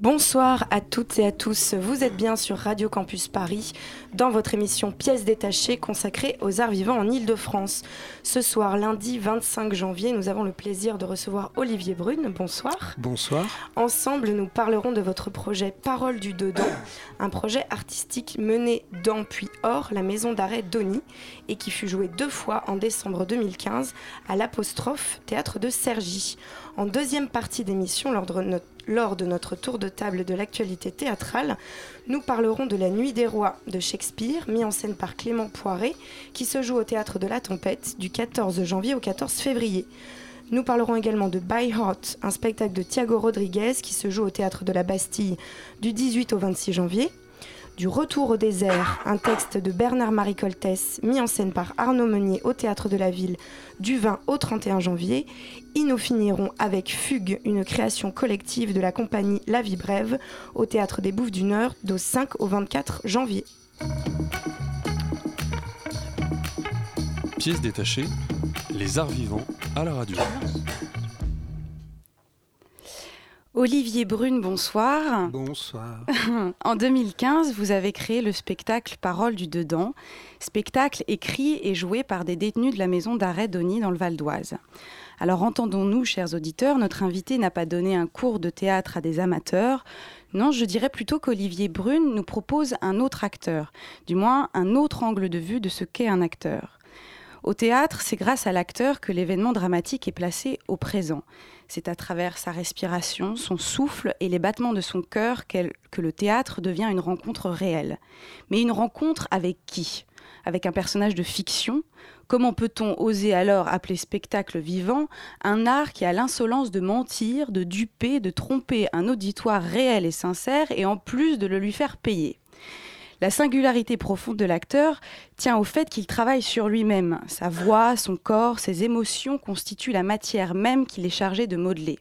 Bonsoir à toutes et à tous. Vous êtes bien sur Radio Campus Paris dans votre émission Pièces détachées consacrée aux arts vivants en Ile-de-France. Ce soir, lundi 25 janvier, nous avons le plaisir de recevoir Olivier Brune. Bonsoir. Bonsoir. Ensemble, nous parlerons de votre projet Parole du Dedans, un projet artistique mené dans puis hors la maison d'arrêt d'Oni et qui fut joué deux fois en décembre 2015 à l'Apostrophe, théâtre de Cergy. En deuxième partie d'émission, lors de notre tour de table de l'actualité théâtrale, nous parlerons de La Nuit des Rois de Shakespeare, mis en scène par Clément Poiret, qui se joue au théâtre de la Tempête du 14 janvier au 14 février. Nous parlerons également de By Heart, un spectacle de Thiago Rodriguez qui se joue au théâtre de la Bastille du 18 au 26 janvier. Du Retour au désert, un texte de Bernard-Marie Coltès mis en scène par Arnaud Meunier au théâtre de la ville du 20 au 31 janvier. Et nous finirons avec Fugue, une création collective de la compagnie La Vie Brève au théâtre des Bouffes du Nord du 5 au 24 janvier. Pièce détachée, les arts vivants à la radio. Olivier Brune, bonsoir. Bonsoir. En 2015, vous avez créé le spectacle Parole du Dedans, spectacle écrit et joué par des détenus de la maison d'arrêt d'Oni dans le Val d'Oise. Alors entendons-nous, chers auditeurs, notre invité n'a pas donné un cours de théâtre à des amateurs. Non, je dirais plutôt qu'Olivier Brune nous propose un autre acteur, du moins un autre angle de vue de ce qu'est un acteur. Au théâtre, c'est grâce à l'acteur que l'événement dramatique est placé au présent. C'est à travers sa respiration, son souffle et les battements de son cœur que le théâtre devient une rencontre réelle. Mais une rencontre avec qui? Avec un personnage de fiction? Comment peut-on oser alors appeler spectacle vivant? Un art qui a l'insolence de mentir, de duper, de tromper un auditoire réel et sincère et en plus de le lui faire payer la singularité profonde de l'acteur tient au fait qu'il travaille sur lui-même. Sa voix, son corps, ses émotions constituent la matière même qu'il est chargé de modeler.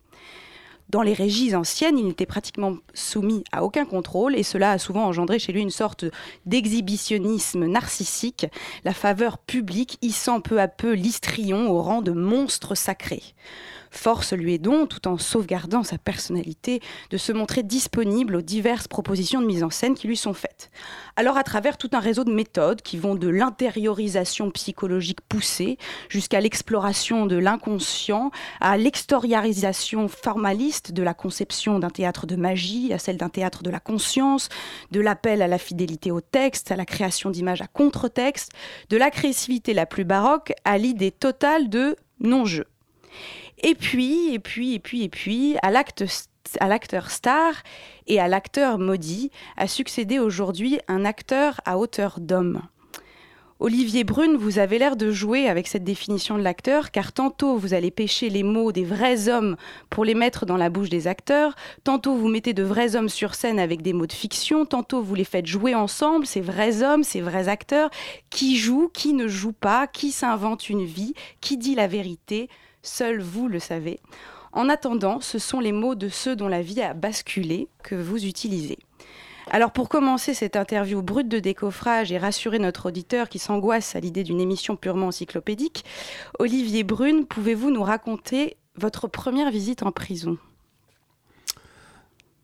Dans les régies anciennes, il n'était pratiquement soumis à aucun contrôle et cela a souvent engendré chez lui une sorte d'exhibitionnisme narcissique, la faveur publique hissant peu à peu l'histrion au rang de monstre sacré. Force lui est donc, tout en sauvegardant sa personnalité, de se montrer disponible aux diverses propositions de mise en scène qui lui sont faites. Alors à travers tout un réseau de méthodes qui vont de l'intériorisation psychologique poussée jusqu'à l'exploration de l'inconscient, à l'extériorisation formaliste de la conception d'un théâtre de magie, à celle d'un théâtre de la conscience, de l'appel à la fidélité au texte, à la création d'images à contre-texte, de l'agressivité la plus baroque à l'idée totale de non-jeu. Et puis, et puis, et puis, et puis, à l'acte à l'acteur star et à l'acteur maudit a succédé aujourd'hui un acteur à hauteur d'homme. Olivier Brune, vous avez l'air de jouer avec cette définition de l'acteur, car tantôt vous allez pêcher les mots des vrais hommes pour les mettre dans la bouche des acteurs, tantôt vous mettez de vrais hommes sur scène avec des mots de fiction, tantôt vous les faites jouer ensemble, ces vrais hommes, ces vrais acteurs, qui jouent, qui ne jouent pas, qui s'inventent une vie, qui dit la vérité, seul vous le savez. En attendant, ce sont les mots de ceux dont la vie a basculé que vous utilisez. Alors pour commencer cette interview brute de décoffrage et rassurer notre auditeur qui s'angoisse à l'idée d'une émission purement encyclopédique, Olivier Brune, pouvez-vous nous raconter votre première visite en prison?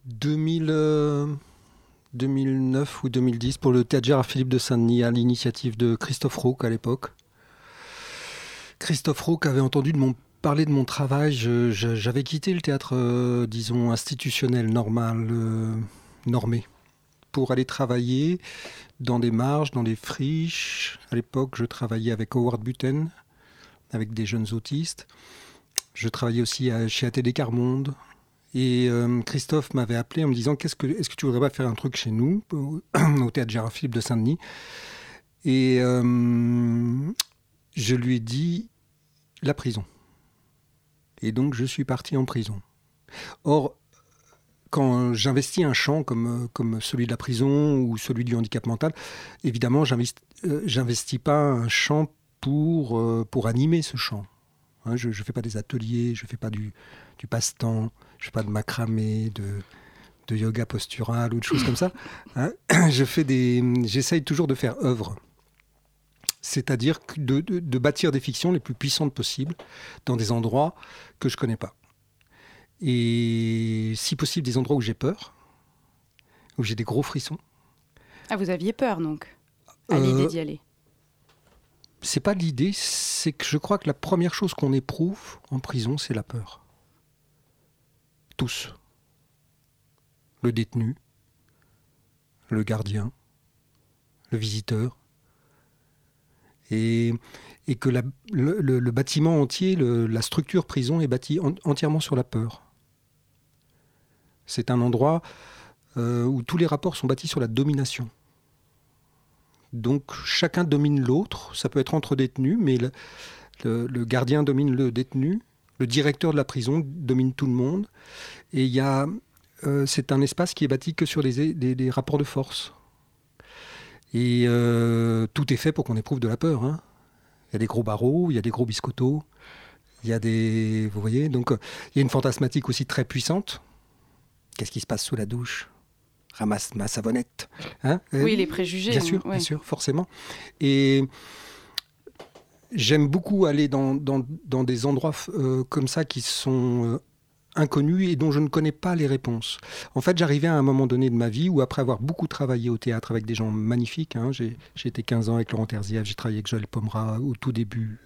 2000, euh, 2009 ou 2010 pour le théâtre Gérard Philippe de Saint-Denis à l'initiative de Christophe Rauque à l'époque. Christophe Rauque avait entendu de mon, parler de mon travail. J'avais quitté le théâtre, euh, disons, institutionnel, normal, euh, normé, pour aller travailler dans des marges, dans des friches. À l'époque, je travaillais avec Howard Buten, avec des jeunes autistes. Je travaillais aussi chez ATD Carmonde. Et euh, Christophe m'avait appelé en me disant qu'est-ce que, est-ce que tu voudrais pas faire un truc chez nous, au, théâtre Gérard Philippe de Saint-Denis? Et je lui ai dit la prison. Et donc je suis parti en prison. Or, quand j'investis un champ comme, comme celui de la prison ou celui du handicap mental, évidemment, j'investis pas un champ pour, pour animer ce champ. Hein, je ne fais pas des ateliers, je ne fais pas du, du passe-temps, je ne fais pas de macramé, de, de yoga postural ou de choses comme ça. Hein. je j'essaye toujours de faire œuvre. C'est-à-dire de, de, bâtir des fictions les plus puissantes possibles dans des endroits que je ne connais pas. Et si possible, des endroits où j'ai peur, où j'ai des gros frissons. Ah, vous aviez peur donc à l'idée euh, d'y aller c'est pas l'idée, c'est que je crois que la première chose qu'on éprouve en prison, c'est la peur. Tous. Le détenu, le gardien, le visiteur. Et, que le, bâtiment entier, la structure prison est bâtie entièrement sur la peur. C'est un endroit euh, où tous les rapports sont bâtis sur la domination. Donc chacun domine l'autre. Ça peut être entre détenus, mais le, gardien domine le détenu. Le directeur de la prison domine tout le monde. Et euh, c'est un espace qui est bâti que sur des, rapports de force. Et euh, tout est fait pour qu'on éprouve de la peur. Hein. Il y a des gros barreaux, il y a des gros biscottos, il y a des. Vous voyez Donc il y a une fantasmatique aussi très puissante. Qu'est-ce qui se passe sous la douche? Ramasse ma savonnette. Hein oui, les préjugés. Bien sûr, bien sûr, forcément. Et j'aime beaucoup aller dans, dans, des endroits euh, comme ça qui sont inconnus et dont je ne connais pas les réponses. En fait, j'arrivais à un moment donné de ma vie où, après avoir beaucoup travaillé au théâtre avec des gens magnifiques, hein, j'ai été 15 ans avec Laurent Terzieff, j'ai travaillé avec Joël Pomera au tout début,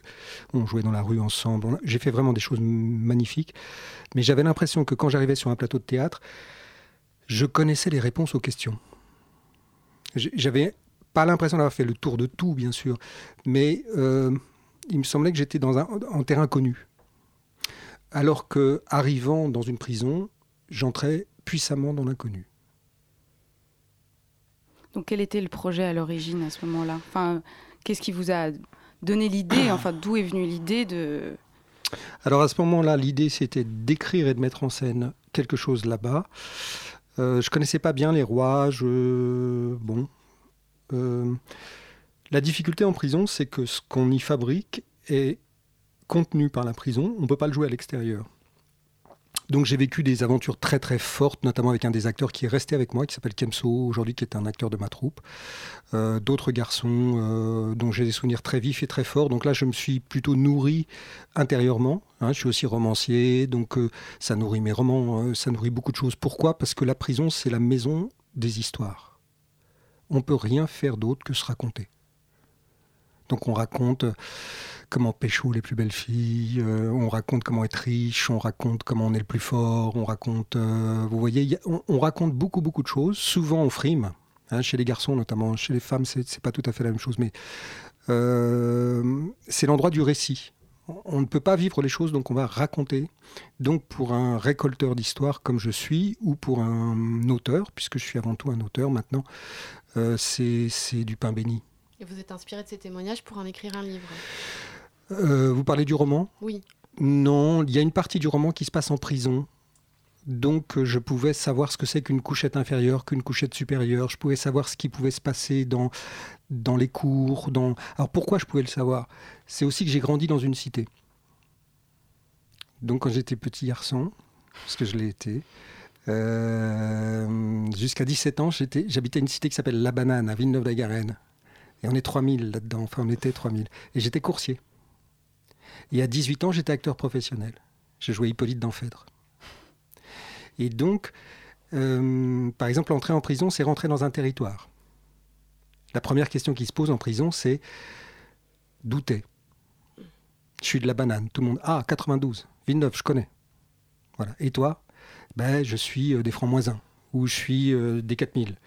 on jouait dans la rue ensemble, j'ai fait vraiment des choses magnifiques, mais j'avais l'impression que quand j'arrivais sur un plateau de théâtre, je connaissais les réponses aux questions. J'avais pas l'impression d'avoir fait le tour de tout, bien sûr, mais euh, il me semblait que j'étais dans un terrain connu. Alors que, arrivant dans une prison, j'entrais puissamment dans l'inconnu. Donc, quel était le projet à l'origine à ce moment-là? Enfin, qu'est-ce qui vous a donné l'idée Enfin, d'où est venue l'idée de Alors, à ce moment-là, l'idée c'était d'écrire et de mettre en scène quelque chose là-bas. Euh, je connaissais pas bien les rois. Bon. Euh, la difficulté en prison, c'est que ce qu'on y fabrique est contenu par la prison. On ne peut pas le jouer à l'extérieur. Donc j'ai vécu des aventures très très fortes, notamment avec un des acteurs qui est resté avec moi, qui s'appelle Kemso, aujourd'hui qui est un acteur de ma troupe. Euh, d'autres garçons euh, dont j'ai des souvenirs très vifs et très forts. Donc là, je me suis plutôt nourri intérieurement. Hein. je suis aussi romancier, donc euh, ça nourrit mes romans, ça nourrit beaucoup de choses. Pourquoi? Parce que la prison, c'est la maison des histoires. On peut rien faire d'autre que se raconter. Donc on raconte comment pécho les plus belles filles, euh, on raconte comment être riche, on raconte comment on est le plus fort, on raconte, euh, vous voyez, on, raconte beaucoup beaucoup de choses, souvent on frime, hein, chez les garçons notamment, chez les femmes c'est pas tout à fait la même chose, mais euh, c'est l'endroit du récit. On ne peut pas vivre les choses, donc on va raconter. Donc pour un récolteur d'histoire comme je suis, ou pour un auteur, puisque je suis avant tout un auteur maintenant, c'est du pain béni. Et vous êtes inspiré de ces témoignages pour en écrire un livre? Euh, vous parlez du roman Oui. Non, il y a une partie du roman qui se passe en prison. Donc euh, je pouvais savoir ce que c'est qu'une couchette inférieure, qu'une couchette supérieure. Je pouvais savoir ce qui pouvait se passer dans, dans les cours. Dans... Alors pourquoi je pouvais le savoir? C'est aussi que j'ai grandi dans une cité. Donc quand j'étais petit garçon, parce que je l'ai été, euh, jusqu'à 17 ans, j'habitais une cité qui s'appelle La Banane, à Villeneuve-la-Garenne. Et on est 3000 là-dedans, enfin on était 3000. Et j'étais coursier. Et à 18 ans, j'étais acteur professionnel. J'ai joué Hippolyte d'Amphèdre. Et donc, euh, par exemple, entrer en prison, c'est rentrer dans un territoire. La première question qui se pose en prison, c'est d'où t'es? Je suis de la banane. Tout le monde, ah, 92, Villeneuve, je connais. Voilà. Et toi? Ben, Je suis euh, des francs moins 1, ou je suis euh, des 4000.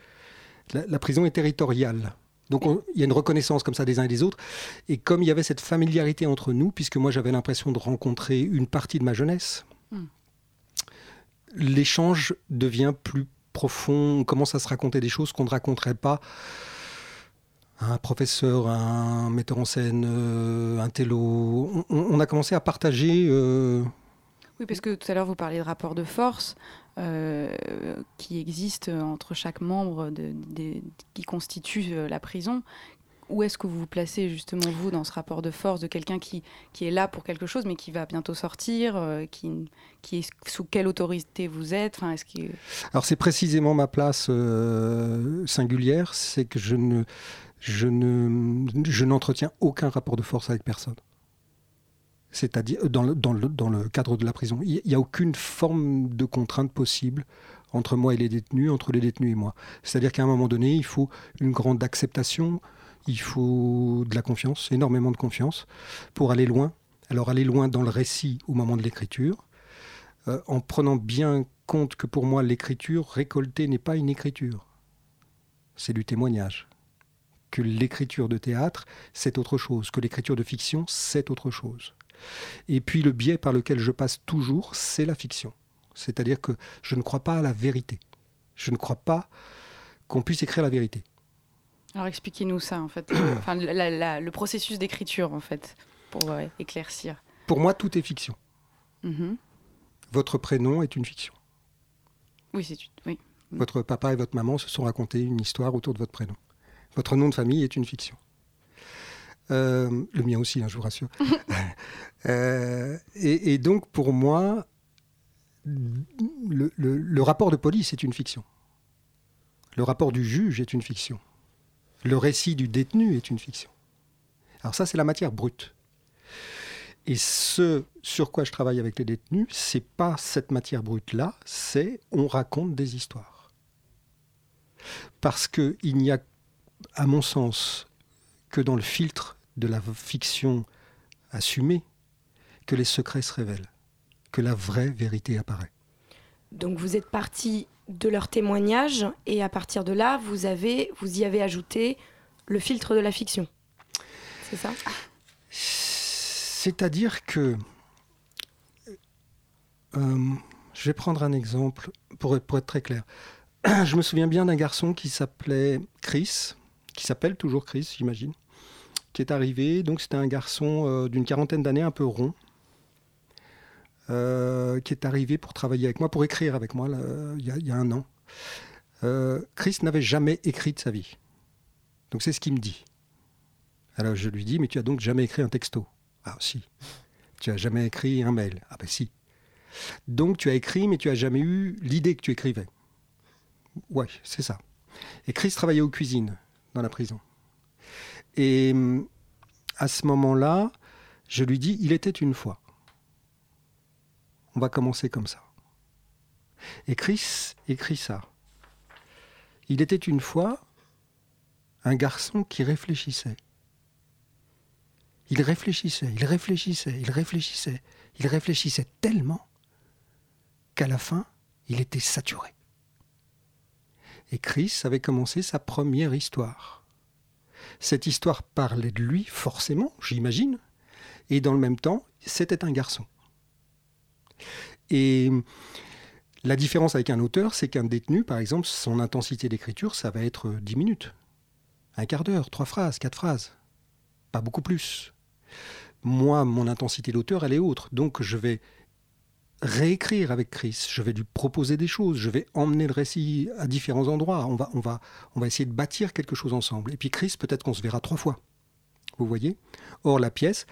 la prison est territoriale. Donc il y a une reconnaissance comme ça des uns et des autres. Et comme il y avait cette familiarité entre nous, puisque moi j'avais l'impression de rencontrer une partie de ma jeunesse, hmm. l'échange devient plus profond. On commence à se raconter des choses qu'on ne raconterait pas un professeur, un metteur en scène, euh, un télo. On, a commencé à partager. Euh, oui, parce que tout à l'heure vous parliez de rapport de force. Euh, qui existe entre chaque membre qui constitue euh, la prison. Où est-ce que vous vous placez justement, vous, dans ce rapport de force de quelqu'un qui, qui est là pour quelque chose, mais qui va bientôt sortir euh, qui, qui est, Sous quelle autorité vous êtes? Est-ce que... Alors c'est précisément ma place singulière, c'est que je ne, je ne, je n'entretiens aucun rapport de force avec personne. C'est-à-dire dans le, dans, le, dans le cadre de la prison, il n'y a aucune forme de contrainte possible entre moi et les détenus, entre les détenus et moi. C'est-à-dire qu'à un moment donné, il faut une grande acceptation, il faut de la confiance, énormément de confiance, pour aller loin. Alors aller loin dans le récit au moment de l'écriture, euh, en prenant bien compte que pour moi, l'écriture récoltée n'est pas une écriture. C'est du témoignage. Que l'écriture de théâtre, c'est autre chose. Que l'écriture de fiction, c'est autre chose. Et puis le biais par lequel je passe toujours, c'est la fiction. C'est-à-dire que je ne crois pas à la vérité. Je ne crois pas qu'on puisse écrire la vérité. Alors expliquez-nous ça, en fait. Enfin, la- la- le processus d'écriture, en fait, pour euh, éclaircir. Pour moi, tout est fiction. Mhm. Votre prénom est une fiction. Oui, c'est oui. Votre papa et votre maman se sont racontés une histoire autour de votre prénom. Votre nom de famille est une fiction. Euh, le mien aussi, hein, je vous rassure. Euh, et, donc, pour moi, le, le- rapport de police est une fiction. Le rapport du juge est une fiction. Le récit du détenu est une fiction. Alors ça, c'est la matière brute. Et ce sur quoi je travaille avec les détenus, c'est pas cette matière brute-là, c'est on raconte des histoires. Parce qu'il n'y a, à mon sens, que dans le filtre de la fiction assumée que les secrets se révèlent, que la vraie vérité apparaît. Donc vous êtes parti de leur témoignage et à partir de là, vous, avez, vous y avez ajouté le filtre de la fiction. C'est ça? C'est-à-dire que. euh, je vais prendre un exemple pour, pour être très clair. Je me souviens bien d'un garçon qui s'appelait Chris, qui s'appelle toujours Chris, j'imagine, qui est arrivé. Donc, c'était un garçon euh, d'une quarantaine d'années, un peu rond, euh, qui est arrivé pour travailler avec moi, pour écrire avec moi, là, il y, a- il y a un an. Euh, Chris n'avait jamais écrit de sa vie. Donc, c'est ce qu'il me dit. Alors, je lui dis, mais tu as donc jamais écrit un texto? Ah, si. Tu as jamais écrit un mail? Ah, ben si. Donc, tu as écrit, mais tu as jamais eu l'idée que tu écrivais. Ouais, c'est ça. Et Chris travaillait aux cuisines dans la prison. Et hum, à ce moment-là, je lui dis, il était une fois. On va commencer comme ça. Et Chris écrit ça. Il était une fois un garçon qui réfléchissait. Il réfléchissait, il réfléchissait, il réfléchissait, il réfléchissait tellement qu'à la fin, il était saturé. Et Chris avait commencé sa première histoire. Cette histoire parlait de lui, forcément, j'imagine, et dans le même temps, c'était un garçon. Et la différence avec un auteur, c'est qu'un détenu, par exemple, son intensité d'écriture, ça va être 10 minutes, un quart d'heure, trois phrases, quatre phrases, pas beaucoup plus. Moi, mon intensité d'auteur, elle est autre, donc je vais réécrire avec Chris, je vais lui proposer des choses, je vais emmener le récit à différents endroits, on va, on va, on va essayer de bâtir quelque chose ensemble. Et puis Chris, peut-être qu'on se verra trois fois. Vous voyez? Or, la pièce,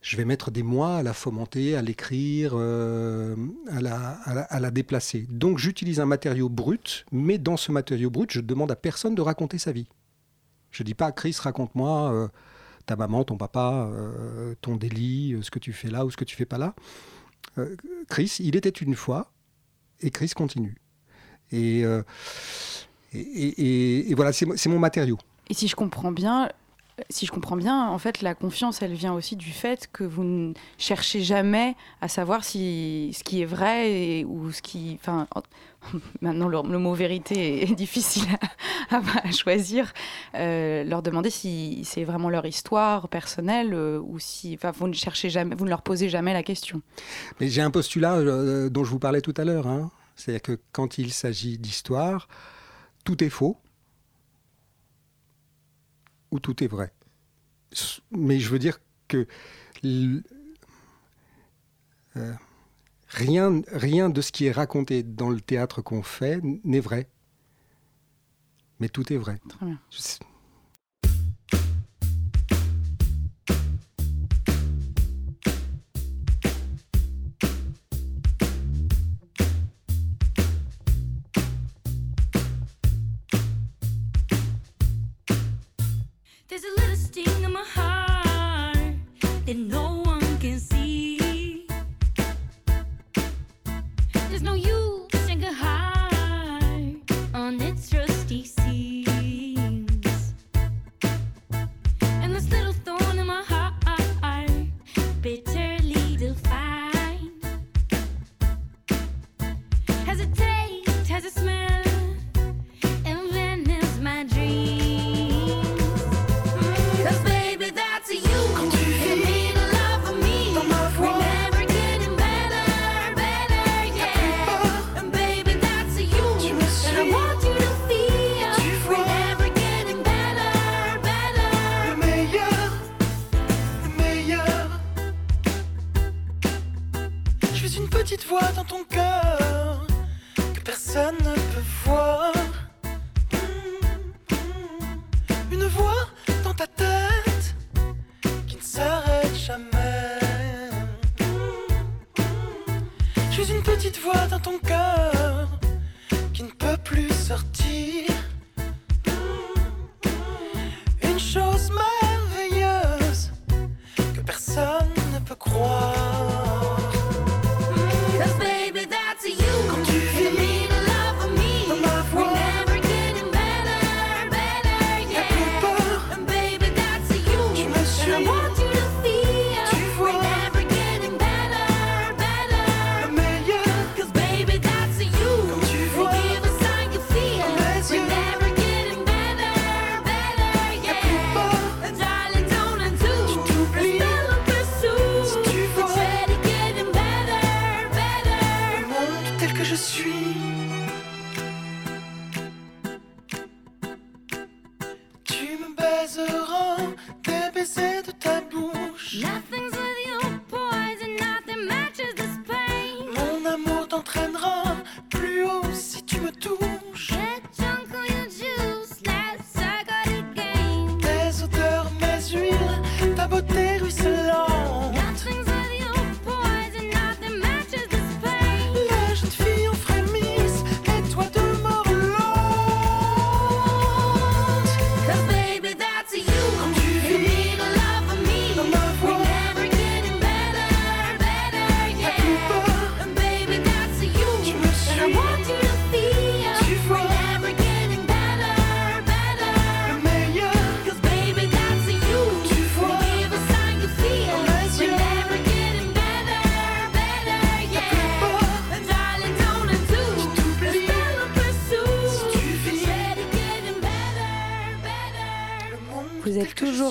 je vais mettre des mois à la fomenter, à l'écrire, euh, à, la, à, la, à la déplacer. Donc j'utilise un matériau brut, mais dans ce matériau brut, je demande à personne de raconter sa vie. Je ne dis pas, Chris, raconte-moi euh, ta maman, ton papa, euh, ton délit, ce que tu fais là ou ce que tu fais pas là. Euh, Chris, il était une fois, et Chris continue. Et, euh, et, et- et voilà, c'est mo- c'est mon matériau. Et si je comprends bien, si je comprends bien, en fait, la confiance, elle vient aussi du fait que vous ne cherchez jamais à savoir si ce qui est vrai ou ce qui, enfin, en- maintenant le, mot vérité est difficile à choisir. Euh, leur demander si c'est vraiment leur histoire personnelle euh, ou si, enfin, vous ne cherchez jamais, vous ne leur posez jamais la question. Mais j'ai un postulat euh, dont je vous parlais tout à l'heure. hein. C'est-à-dire que quand il s'agit d'histoire, tout est faux ou tout est vrai. Mais je veux dire que euh, Rien, rien de ce qui est raconté dans le théâtre qu'on fait n'est vrai. Mais tout est vrai. Très bien.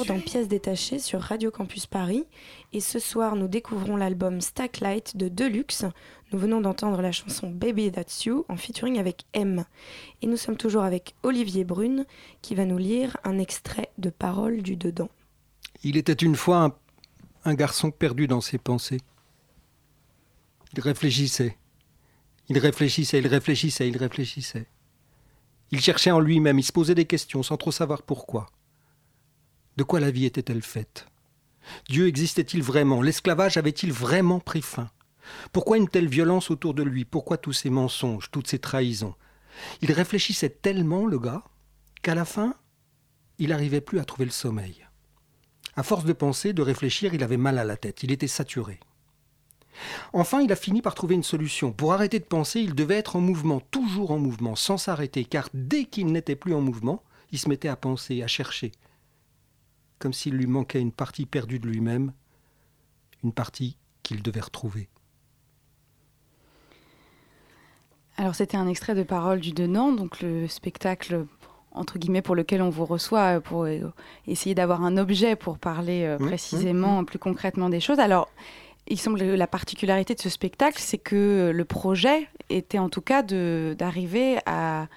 Dans. Pièces détachées sur Radio Campus Paris et ce soir nous découvrons l'album Stacklight de Deluxe. Nous venons d'entendre la chanson Baby That's You en featuring avec M. Et nous sommes toujours avec Olivier Brune qui va nous lire un extrait de Paroles du Dedans. Il était une fois un, un garçon perdu dans ses pensées. Il réfléchissait. Il réfléchissait, il réfléchissait, il réfléchissait. Il cherchait en lui-même, il se posait des questions sans trop savoir pourquoi. De quoi la vie était-elle faite? Dieu existait-il vraiment? L'esclavage avait-il vraiment pris fin? Pourquoi une telle violence autour de lui? Pourquoi tous ces mensonges, toutes ces trahisons? Il réfléchissait tellement, le gars, qu'à la fin, il n'arrivait plus à trouver le sommeil. À force de penser, de réfléchir, il avait mal à la tête, il était saturé. Enfin, il a fini par trouver une solution. Pour arrêter de penser, il devait être en mouvement, toujours en mouvement, sans s'arrêter, car dès qu'il n'était plus en mouvement, il se mettait à penser, à chercher, comme s'il lui manquait une partie perdue de lui-même, une partie qu'il devait retrouver. Alors c'était un extrait de Parole du Dedans, donc le spectacle entre guillemets pour lequel on vous reçoit euh, pour euh, essayer d'avoir un objet pour parler euh, précisément, plus concrètement des choses. Alors il semble que la particularité de ce spectacle, c'est que le projet était en tout cas d'arriver à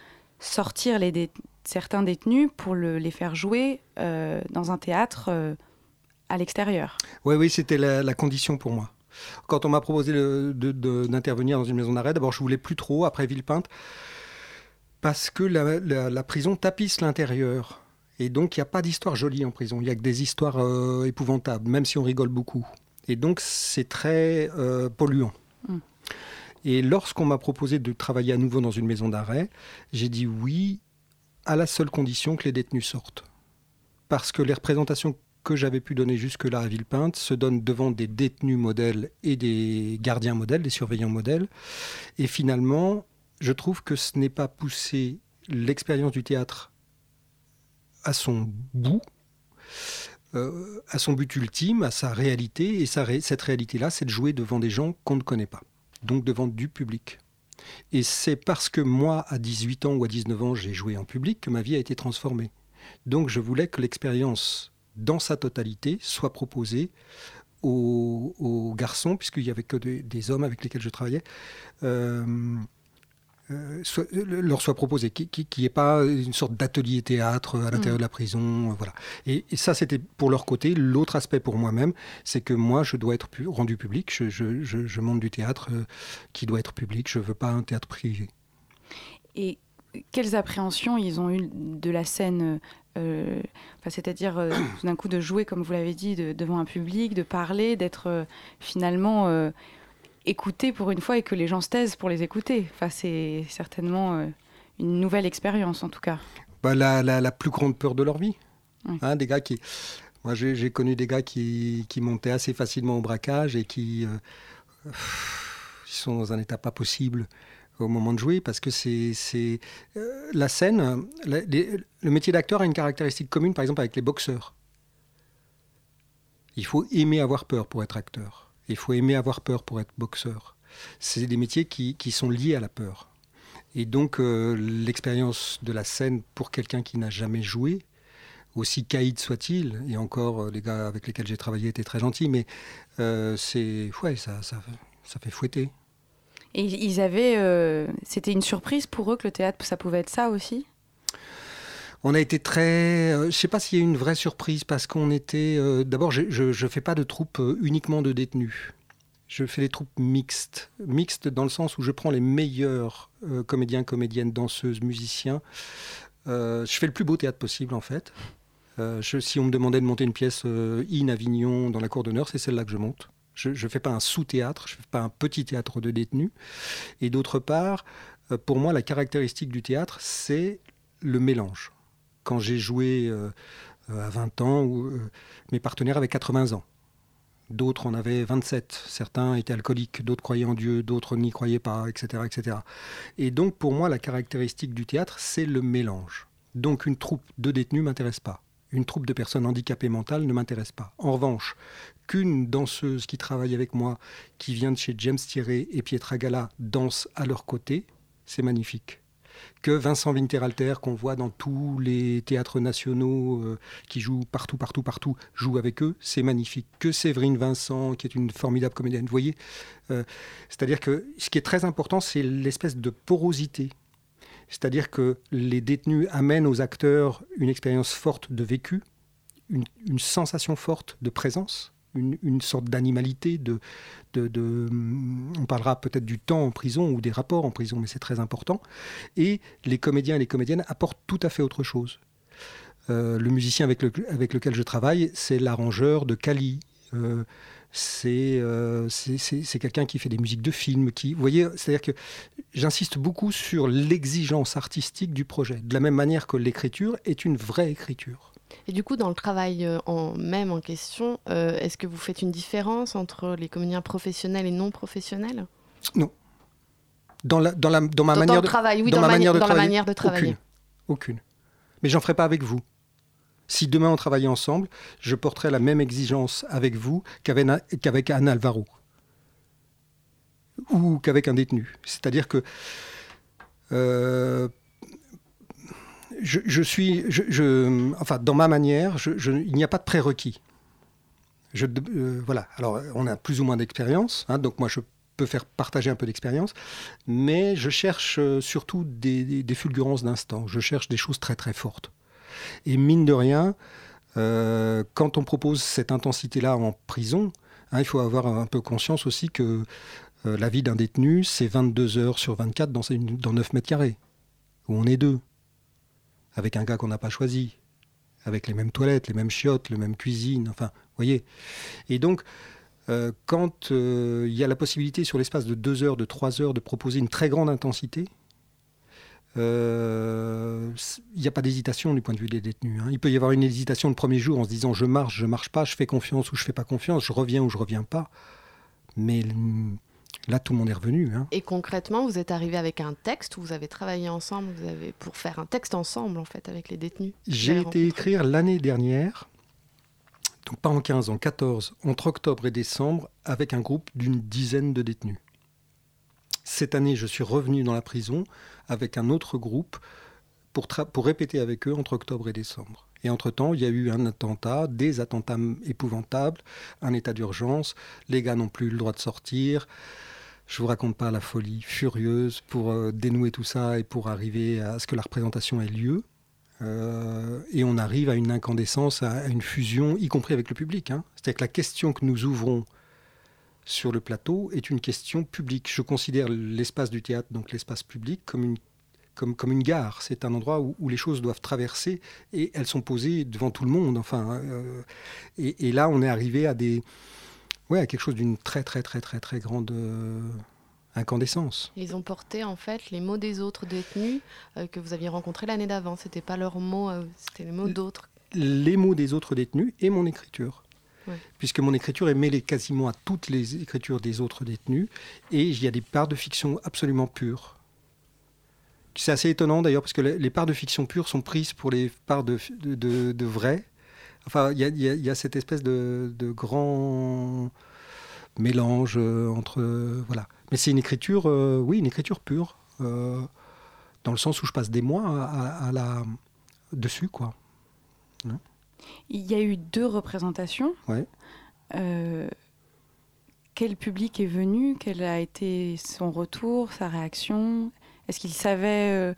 sortir les dé- certains détenus pour le- les faire jouer euh, dans un théâtre euh, à l'extérieur. Oui, oui, c'était la, la condition pour moi. Quand on m'a proposé d'intervenir dans une maison d'arrêt, d'abord je voulais plus trop, après Villepinte, parce que la, la- la prison tapisse l'intérieur. Et donc il n'y a pas d'histoire jolie en prison, il n'y a que des histoires euh, épouvantables, même si on rigole beaucoup. Et donc c'est très polluant. Mm. Et lorsqu'on m'a proposé de travailler à nouveau dans une maison d'arrêt, j'ai dit oui, à la seule condition que les détenus sortent. Parce que les représentations que j'avais pu donner jusque-là à Villepinte se donnent devant des détenus modèles et des gardiens modèles, des surveillants modèles. Et finalement, je trouve que ce n'est pas pousser l'expérience du théâtre à son bout, euh, à son but ultime, à sa réalité. Et cette réalité-là, c'est de jouer devant des gens qu'on ne connaît pas, donc devant du public. Et c'est parce que moi, à 18 ans ou à 19 ans, j'ai joué en public que ma vie a été transformée. Donc je voulais que l'expérience, dans sa totalité, soit proposée aux, garçons, puisqu'il n'y avait que des, des hommes avec lesquels je travaillais, euh, euh, soit- le- leur soit proposé, qu'il n'y ait pas une sorte d'atelier théâtre à l'intérieur Mm. de la prison. euh, voilà. Et, et ça, c'était pour leur côté. L'autre aspect pour moi-même, c'est que moi, je dois être pu- rendu public. Je, je- je- je monte du théâtre euh, qui doit être public. Je ne veux pas un théâtre privé. Et quelles appréhensions ils ont eu de la scène euh, enfin, C'est-à-dire, euh, tout d'un coup, de jouer, comme vous l'avez dit, de- devant un public, de parler, d'être euh, finalement écouté pour une fois et que les gens se taisent pour les écouter. Enfin, c'est certainement euh, une nouvelle expérience, en tout cas. Bah, la, la- la plus grande peur de leur vie. Oui. Hein, des gars qui. Moi, j'ai connu des gars qui, qui montaient assez facilement au braquage et qui euh, sont dans un état pas possible au moment de jouer parce que c'est euh, la scène. la- les- le métier d'acteur a une caractéristique commune, par exemple, avec les boxeurs. Il faut aimer avoir peur pour être acteur. Il faut aimer avoir peur pour être boxeur. C'est des métiers qui, sont liés à la peur. Et donc, euh, l'expérience de la scène pour quelqu'un qui n'a jamais joué, aussi caïd soit-il, et encore, euh, les gars avec lesquels j'ai travaillé étaient très gentils, mais euh, c'est. Ouais, ça, ça, fait fouetter. Et ils avaient. C'était une surprise pour eux que le théâtre, ça pouvait être ça aussi? On a été très. euh, je ne sais pas s'il y a eu une vraie surprise parce qu'on était. euh, D'abord, je ne fais pas de troupe euh, uniquement de détenus. Je fais des troupes mixtes. Mixtes dans le sens où je prends les meilleurs comédiens, comédiennes, danseuses, musiciens. Je fais le plus beau théâtre possible en fait. Si on me demandait de monter une pièce in Avignon dans la cour d'honneur, c'est celle-là que je monte. Je ne fais pas un sous-théâtre, je ne fais pas un petit théâtre de détenus. Et d'autre part, pour moi, la caractéristique du théâtre, c'est le mélange quand j'ai joué euh, euh, à 20 ans, euh, mes partenaires avaient 80 ans. D'autres en avaient 27. Certains étaient alcooliques, d'autres croyaient en Dieu, d'autres n'y croyaient pas, etc., etc. Et donc, pour moi, la caractéristique du théâtre, c'est le mélange. Donc, une troupe de détenus m'intéresse pas. Une troupe de personnes handicapées mentales ne m'intéresse pas. En revanche, qu'une danseuse qui travaille avec moi, qui vient de chez James Thierry et Pietra Gala, danse à leur côté, c'est magnifique que Vincent Winterhalter, qu'on voit dans tous les théâtres nationaux, euh, qui joue partout, partout, partout, joue avec eux, c'est magnifique. Que Séverine Vincent, qui est une formidable comédienne, vous voyez Euh, C'est-à-dire que ce qui est très important, c'est l'espèce de porosité. C'est-à-dire que les détenus amènent aux acteurs une expérience forte de vécu, une, une sensation forte de présence, une, sorte d'animalité, de, on parlera peut-être du temps en prison ou des rapports en prison, mais c'est très important. Et les comédiens et les comédiennes apportent tout à fait autre chose. Euh, le musicien avec, le- avec lequel je travaille, c'est l'arrangeur de Cali. Euh, c'est euh, c'est- quelqu'un qui fait des musiques de films. Qui, voyez, c'est-à-dire que j'insiste beaucoup sur l'exigence artistique du projet, de la même manière que l'écriture est une vraie écriture. Et du coup, dans le travail euh, en même en question, euh, est-ce que vous faites une différence entre les comédiens professionnels et non professionnels? Dans, la, dans, la, dans ma Dans- dans manière de travail, oui, dans ma manière de dans la travailler, manière de travailler. Aucune. Aucune. Mais j'en ferai pas avec vous. Si demain on travaillait ensemble, je porterais la même exigence avec vous qu'avec Anne Alvaro. Ou qu'avec un détenu. C'est-à-dire que euh, je, suis. Enfin, dans ma manière, il n'y a pas de prérequis. Je, euh, voilà. Alors, on a plus ou moins d'expérience. hein, donc, moi, je peux faire partager un peu d'expérience. Mais je cherche euh, surtout des, fulgurances d'instant. Je cherche des choses très, très fortes. Et mine de rien, euh, quand on propose cette intensité-là en prison, Hein, il faut avoir un peu conscience aussi que la vie d'un détenu, c'est 22 heures sur 24 dans, une- dans 9 mètres carrés, où on est deux, avec un gars qu'on n'a pas choisi, avec les mêmes toilettes, les mêmes chiottes, les mêmes cuisines, enfin, vous voyez. Et donc, euh, quand euh, il y a la possibilité sur l'espace de 2 heures, de 3 heures, de proposer une très grande intensité, euh, il n'y a pas d'hésitation du point de vue des détenus. hein. Il peut y avoir une hésitation le premier jour en se disant je marche, je marche pas, je fais confiance ou je fais pas confiance, je reviens ou je reviens pas. Mais là, tout le monde est revenu. hein. Et concrètement, vous êtes arrivé avec un texte, ou vous avez travaillé ensemble, vous avez pour faire un texte ensemble en fait avec les détenus. J'ai été écrire l'année dernière, donc pas en 15, en 14, entre octobre et décembre, avec un groupe d'une dizaine de détenus. Cette année, je suis revenu dans la prison avec un autre groupe pour répéter avec eux entre octobre et décembre. Et entre-temps, il y a eu un attentat, des attentats épouvantables, un état d'urgence, les gars n'ont plus le droit de sortir. Je vous raconte pas la folie furieuse pour euh, dénouer tout ça et pour arriver à ce que la représentation ait lieu. Euh, et on arrive à une incandescence, à à une fusion, y compris avec le public. hein. C'est-à-dire que la question que nous ouvrons sur le plateau est une question publique. Je considère l'espace du théâtre, donc l'espace public, comme une, comme, comme une gare. C'est un endroit où, où les choses doivent traverser et elles sont posées devant tout le monde. Enfin, euh, et, et là, on est arrivé à des, ouais, à quelque chose d'une très très très très très grande euh, incandescence. Ils ont porté en fait les mots des autres détenus euh, que vous aviez rencontrés l'année d'avant. C'était pas leurs mots, c'était les mots d'autres. les mots des autres détenus et mon écriture. Ouais. Puisque mon écriture est mêlée quasiment à toutes les écritures des autres détenus, et il y a des parts de fiction absolument pures. C'est assez étonnant d'ailleurs, parce que les parts de fiction pures sont prises pour les parts de, de, de- de vrai. Enfin, il y a, y y cette espèce de, grand mélange euh, entre... euh, voilà. Mais c'est une écriture, euh, oui, une écriture pure, euh, dans le sens où je passe des mois à, à- à la... dessus, quoi. Il y a eu deux représentations. Ouais. Euh, quel public est venu? Quel a été son retour, sa réaction? Est-ce qu'il savait euh,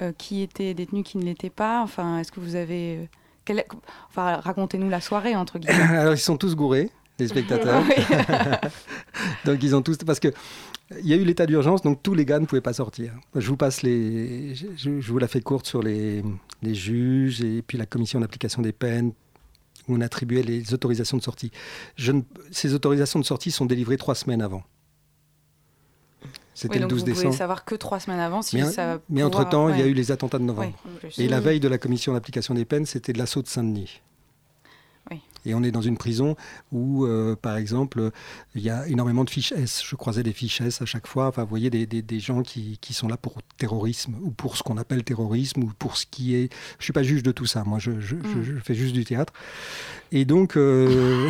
euh, qui était détenu, qui ne l'était pas? Enfin, est-ce que vous avez... euh, Enfin, racontez-nous la soirée, entre guillemets. Alors, ils sont tous gourés, les spectateurs. donc, ils ont tous. Parce que. Il y a eu l'état d'urgence, donc tous les gars ne pouvaient pas sortir. Je vous passe les. Je, je vous la fais courte sur les, les juges et puis la commission d'application des peines où on attribuait les autorisations de sortie. Je ne- ces autorisations de sortie sont délivrées trois semaines avant. C'était Oui, le donc 12 vous décembre. pouvez savoir que trois semaines avant si Mais, ça mais pouvoir- entre-temps, il y a eu les attentats de novembre. Et la veille de la commission d'application des peines, c'était de l'assaut de Saint-Denis. Et on est dans une prison où, euh, par exemple, il y a énormément de fiches S. Je croisais des fiches S à chaque fois. Enfin, vous voyez, des, des- des gens qui, qui sont là pour terrorisme ou pour ce qu'on appelle terrorisme ou pour ce qui est. Je suis pas juge de tout ça. Moi, je, je- Mm. je fais juste du théâtre. Et donc, euh,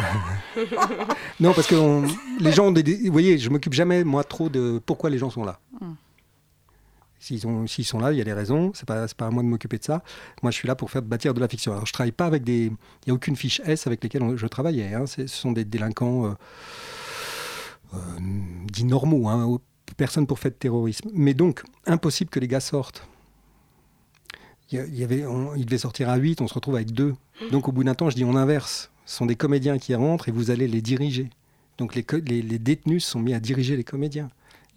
non, parce que on- les gens, ont des- des- vous voyez, je m'occupe jamais moi trop de pourquoi les gens sont là. Mm. S'ils ont- s'ils sont là, il y a des raisons. C'est pas, pas à moi de m'occuper de ça. Moi, je suis là pour faire bâtir de la fiction. Alors, je travaille pas avec des. Il n'y a aucune fiche S avec lesquelles je travaillais. hein. Ce sont des délinquants euh, euh, dits normaux. Hein. Personne pour faire de terrorisme. Mais donc, impossible que les gars sortent. Il y devaient sortir à 8, on se retrouve avec 2. Donc, au bout d'un temps, je dis on inverse. Ce sont des comédiens qui rentrent et vous allez les diriger. Donc, les, les, les détenus sont mis à diriger les comédiens.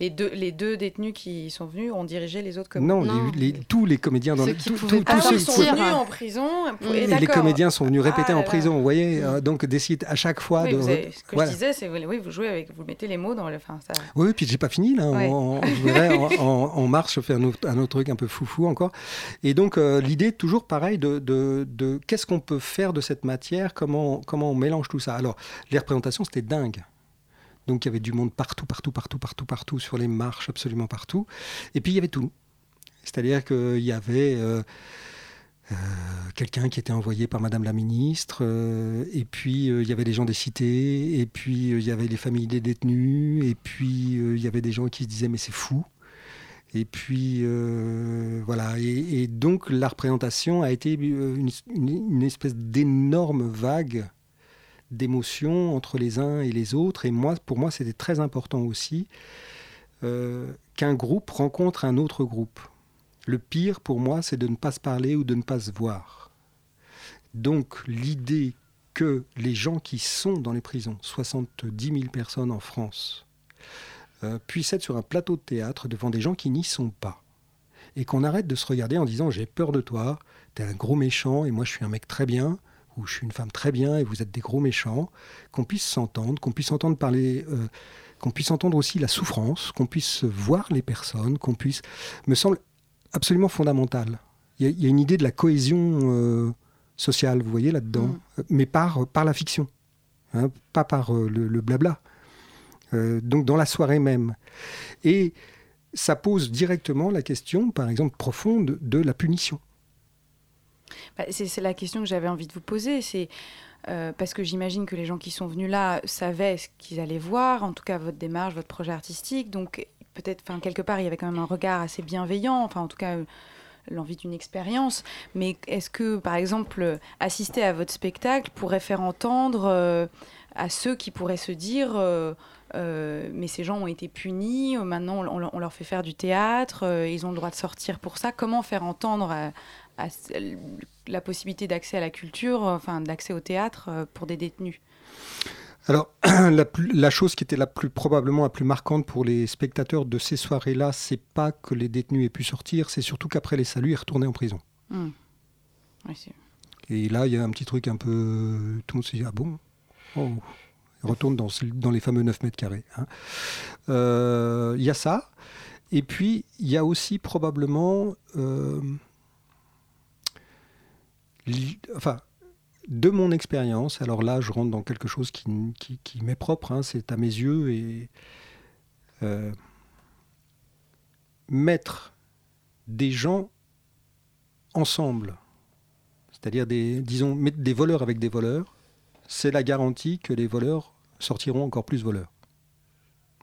Les deux, les deux détenus qui sont venus ont dirigé les autres comme Non, Non. les- les- tous les comédiens dans Ceux le, qui tout- pouvaient tout- pas tous Ah, ceux ils qui sont pouvaient- venus en prison. Et et les comédiens sont venus répéter Ah en là là. prison, vous voyez, euh, donc d'essayer à chaque fois Oui, de. avez- ce que voilà. je disais, c'est oui, vous jouez avec, vous mettez les mots dans le. Enfin, ça... Oui, puis j'ai pas fini là. Ouais. En, en- je dirais, en, en- en marche, je fais un autre, un autre truc un peu foufou encore. Et donc euh, l'idée, toujours pareil, de, de, de qu'est-ce qu'on peut faire de cette matière, comment, comment on mélange tout ça? Alors, les représentations, c'était dingue. Donc il y avait du monde partout, partout, partout, partout, partout, sur les marches, absolument partout. Et puis il y avait tout. C'est-à-dire qu'il y avait euh, euh, quelqu'un qui était envoyé par Madame la ministre, euh, et puis il y avait des gens des cités, et puis il y avait les familles des détenus, et puis il y avait des gens qui se disaient mais c'est fou. Et puis voilà, et, donc la représentation a été une espèce d'énorme vague d'émotions entre les uns et les autres. Et moi, pour moi, c'était très important aussi euh, qu'un groupe rencontre un autre groupe. Le pire pour moi, c'est de ne pas se parler ou de ne pas se voir. Donc l'idée que les gens qui sont dans les prisons, 70 000 personnes en France, euh, puissent être sur un plateau de théâtre devant des gens qui n'y sont pas. Et qu'on arrête de se regarder en disant j'ai peur de toi, t'es un gros méchant et moi je suis un mec très bien, ou je suis une femme très bien et vous êtes des gros méchants, qu'on puisse s'entendre, qu'on puisse entendre parler, euh, qu'on puisse entendre aussi la souffrance, qu'on puisse voir les personnes, qu'on puisse, me semble absolument fondamental. Il y, a- il y a une idée de la cohésion euh, sociale, vous voyez là-dedans, Mm. euh, mais par, par la fiction, hein, pas par euh, le, le blabla. Donc dans la soirée même. Et ça pose directement la question, par exemple, profonde de la punition. Bah, c'est la question que j'avais envie de vous poser. C'est euh, parce que j'imagine que les gens qui sont venus là savaient ce qu'ils allaient voir, en tout cas votre démarche, votre projet artistique. Donc peut-être, enfin quelque part, il y avait quand même un regard assez bienveillant. Enfin, en tout cas. euh, l'envie d'une expérience, mais est-ce que, par exemple, assister à votre spectacle pourrait faire entendre euh, à ceux qui pourraient se dire mais ces gens ont été punis, maintenant on, leur fait faire du théâtre, ils ont le droit de sortir pour ça. Comment faire entendre à la possibilité d'accès à la culture, euh, enfin d'accès au théâtre euh, pour des détenus Alors, la, plus- la chose qui était la plus probablement la plus marquante pour les spectateurs de ces soirées-là, c'est pas que les détenus aient pu sortir, c'est surtout qu'après les saluts, ils retournaient en prison. Hmm. Oui, Et là, il y a un petit truc un peu. Tout le monde se dit Ah bon? Oh. Ils retournent dans, les fameux 9 mètres carrés. hein. Euh, Il y a ça. Et puis, il y a aussi probablement. euh, enfin, de mon expérience, alors là, je rentre dans quelque chose qui, qui, qui m'est propre, hein, c'est à mes yeux, et euh, mettre des gens ensemble, c'est-à-dire des, disons, mettre des voleurs avec des voleurs, c'est la garantie que les voleurs sortiront encore plus voleurs.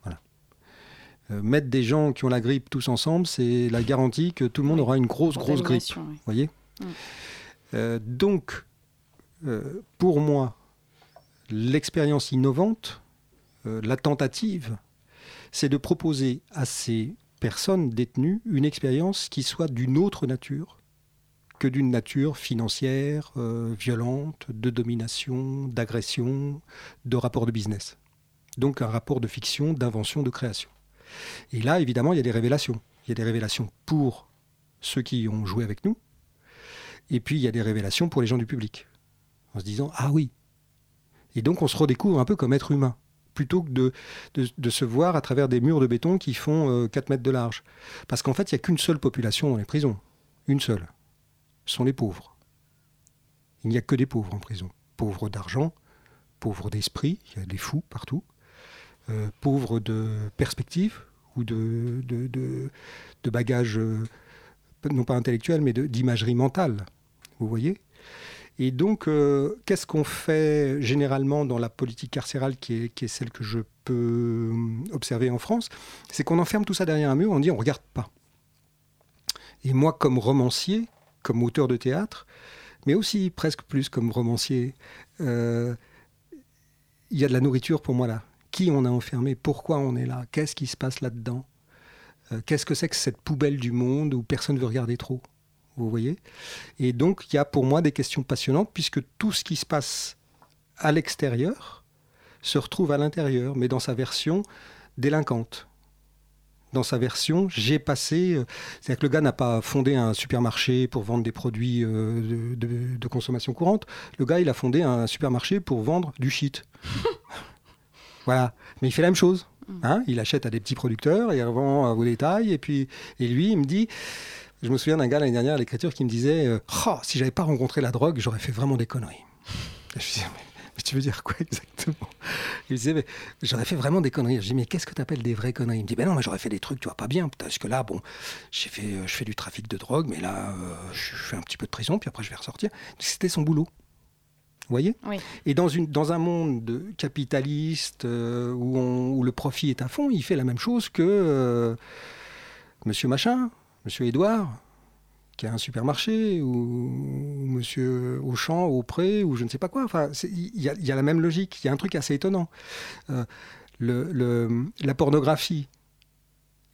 Voilà. Euh, mettre des gens qui ont la grippe tous ensemble, c'est la garantie que tout le monde aura une grosse, grosse grippe. Voyez? Mm. Euh, Donc, euh, pour moi, l'expérience innovante, euh, la tentative, c'est de proposer à ces personnes détenues une expérience qui soit d'une autre nature que d'une nature financière, violente, de domination, d'agression, de rapport de business. Donc un rapport de fiction, d'invention, de création. Et là, évidemment, il y a des révélations. Il y a des révélations pour ceux qui ont joué avec nous, et puis il y a des révélations pour les gens du public. En se disant, ah oui. Et donc on se redécouvre un peu comme être humain, plutôt que de, de, se voir à travers des murs de béton qui font euh, 4 mètres de large. Parce qu'en fait, il n'y a qu'une seule population dans les prisons. Une seule. Ce sont les pauvres. Il n'y a que des pauvres en prison. Pauvres d'argent, pauvres d'esprit, il y a des fous partout, euh, pauvres de perspective ou de, de, de, bagages, euh, non pas intellectuels, mais d'imagerie mentale. Vous voyez. Et donc, euh, qu'est-ce qu'on fait généralement dans la politique carcérale qui est, celle que je peux euh, observer en France? C'est qu'on enferme tout ça derrière un mur, on dit on ne regarde pas. Et moi, comme romancier, comme auteur de théâtre, mais aussi presque plus comme romancier, euh, il y a de la nourriture pour moi là. Qui on a enfermé? Pourquoi on est là? Qu'est-ce qui se passe là-dedans? Euh, Qu'est-ce que c'est que cette poubelle du monde où personne ne veut regarder trop? Vous voyez Et donc, il y a pour moi des questions passionnantes puisque tout ce qui se passe à l'extérieur se retrouve à l'intérieur, mais dans sa version délinquante. Dans sa version, j'ai passé. euh, C'est-à-dire que le gars n'a pas fondé un supermarché pour vendre des produits euh, de, de- de consommation courante. Le gars, il a fondé un supermarché pour vendre du shit. voilà. Mais il fait la même chose. hein. il achète à des petits producteurs, il revend au détail. Et puis, et lui, il me dit. Je me souviens d'un gars l'année dernière à l'écriture qui me disait euh, Oh, si j'avais pas rencontré la drogue, j'aurais fait vraiment des conneries. Et je disais mais, mais tu veux dire quoi exactement? Il me disait mais j'aurais fait vraiment des conneries. Je dis mais qu'est-ce que tu appelles des vraies conneries? Il me dit ben non mais j'aurais fait des trucs tu vois pas bien parce que là bon j'ai fait euh, je fais du trafic de drogue mais là euh, je fais un petit peu de prison puis après je vais ressortir. C'était son boulot. Vous voyez? Oui. Et dans, une, dans un monde de capitaliste euh, où, on- où le profit est à fond, il fait la même chose que euh, Monsieur Machin, Monsieur Édouard, qui a un supermarché, ou, Monsieur Auchan, Aupré, ou je ne sais pas quoi. Enfin, il y, a- la même logique. Il y a un truc assez étonnant. Euh, la pornographie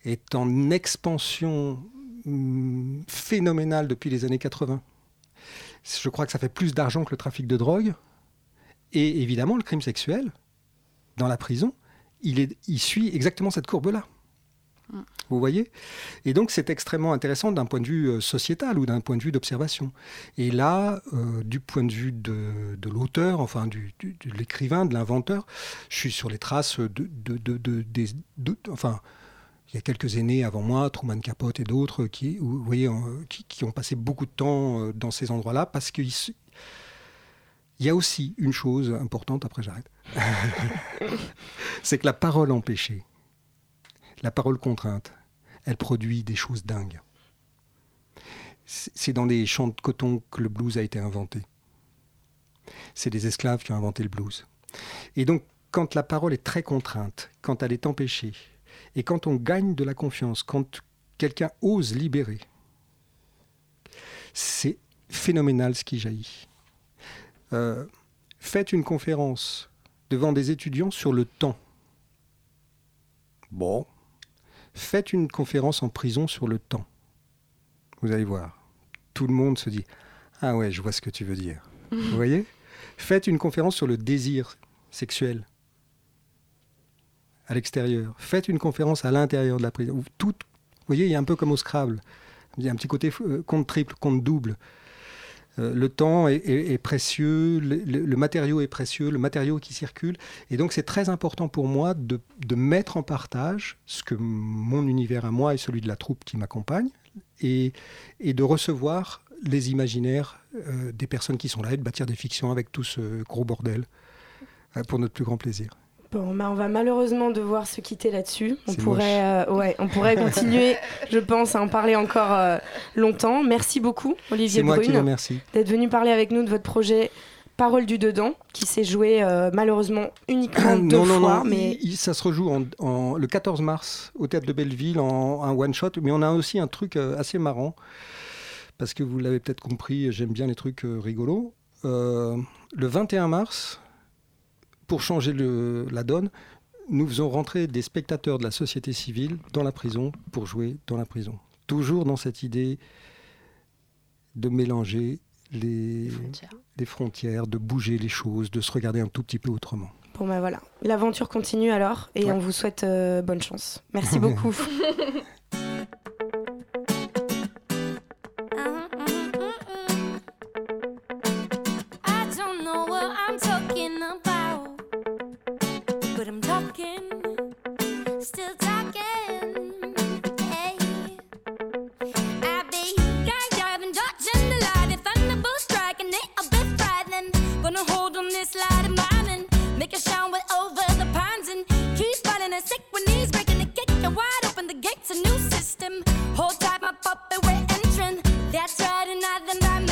est en expansion hum, phénoménale depuis les années 80. Je crois que ça fait plus d'argent que le trafic de drogue. Et évidemment, le crime sexuel, dans la prison, il suit exactement cette courbe-là. Vous voyez? Et donc, c'est extrêmement intéressant d'un point de vue euh, sociétal ou d'un point de vue d'observation. Et là, euh, du point de vue de, l'auteur, enfin de l'écrivain, de l'inventeur, je suis sur les traces de, de, de- de- des- de- enfin, il y a quelques aînés avant moi, Truman Capote et d'autres, qui, qui, ont passé beaucoup de temps euh, dans ces endroits-là, parce qu'il y a aussi une chose importante, après j'arrête, c'est que la parole empêchée, la parole contrainte, elle produit des choses dingues. C'est dans les champs de coton que le blues a été inventé. C'est des esclaves qui ont inventé le blues. Et donc, quand la parole est très contrainte, quand elle est empêchée, et quand on gagne de la confiance, quand quelqu'un ose libérer, c'est phénoménal ce qui jaillit. Euh, faites une conférence devant des étudiants sur le temps. Bon. Faites une conférence en prison sur le temps. Vous allez voir. Tout le monde se dit Ah ouais, je vois ce que tu veux dire. Vous voyez? Faites une conférence sur le désir sexuel à l'extérieur. Faites une conférence à l'intérieur de la prison. Tout, vous voyez, il y a un peu comme au Scrabble. Il y a un petit côté euh, compte triple, compte double. Euh, le temps est, précieux, le, matériau est précieux, le matériau qui circule. Et donc c'est très important pour moi de, mettre en partage ce que mon univers à moi et celui de la troupe qui m'accompagne, et, et de recevoir les imaginaires euh, des personnes qui sont là et de bâtir des fictions avec tout ce gros bordel, euh, pour notre plus grand plaisir. Bon, bah, on va malheureusement devoir se quitter là-dessus. On pourrait, euh, ouais, on pourrait continuer, je pense, à en parler encore euh, longtemps. Merci beaucoup, Olivier Brune, d'être venu parler avec nous de votre projet Parole du dedans, qui s'est joué euh, malheureusement uniquement deux non, non, fois, non, mais il- ça se rejoue en, en- le 14 mars au théâtre de Belleville en un one shot, mais on a aussi un truc assez marrant parce que vous l'avez peut-être compris, j'aime bien les trucs rigolos. Le 21 mars, pour changer le- la donne, nous faisons rentrer des spectateurs de la société civile dans la prison pour jouer dans la prison. Toujours dans cette idée de mélanger les, les frontières, de bouger les choses, de se regarder un tout petit peu autrement. bon, bah voilà. L'aventure continue alors, et Ouais. on vous souhaite euh, bonne chance. Merci beaucoup. It's a new system. Hold tight, my puppet, we're entering. That's right, and I, then I'm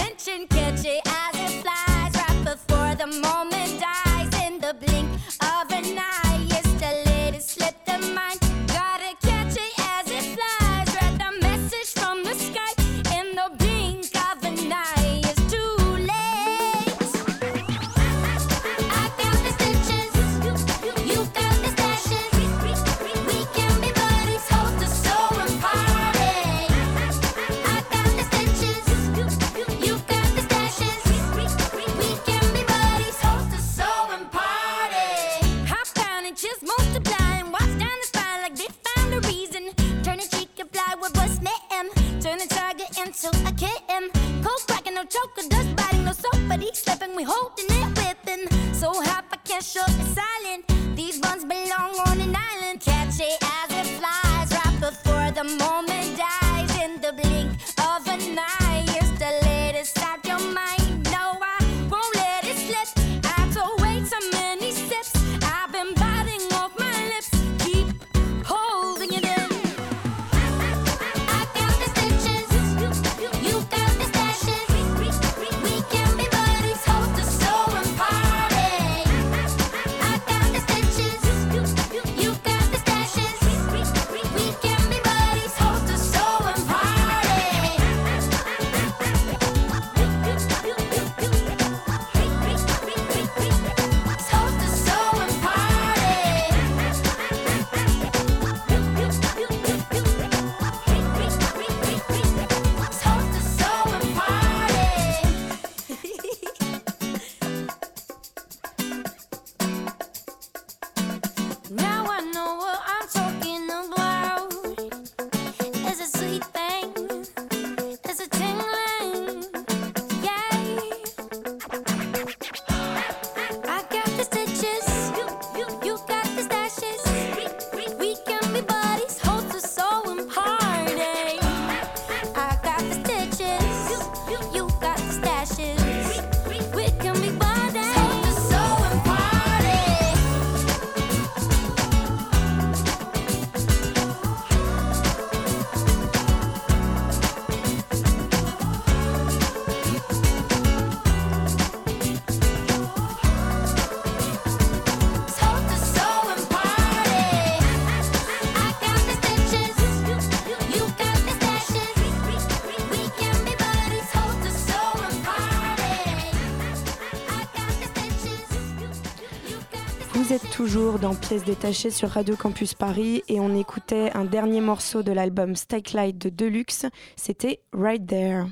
toujours dans Pièces détachées sur Radio Campus Paris et on écoutait un dernier morceau de l'album Stacklight de Deluxe, c'était Right There.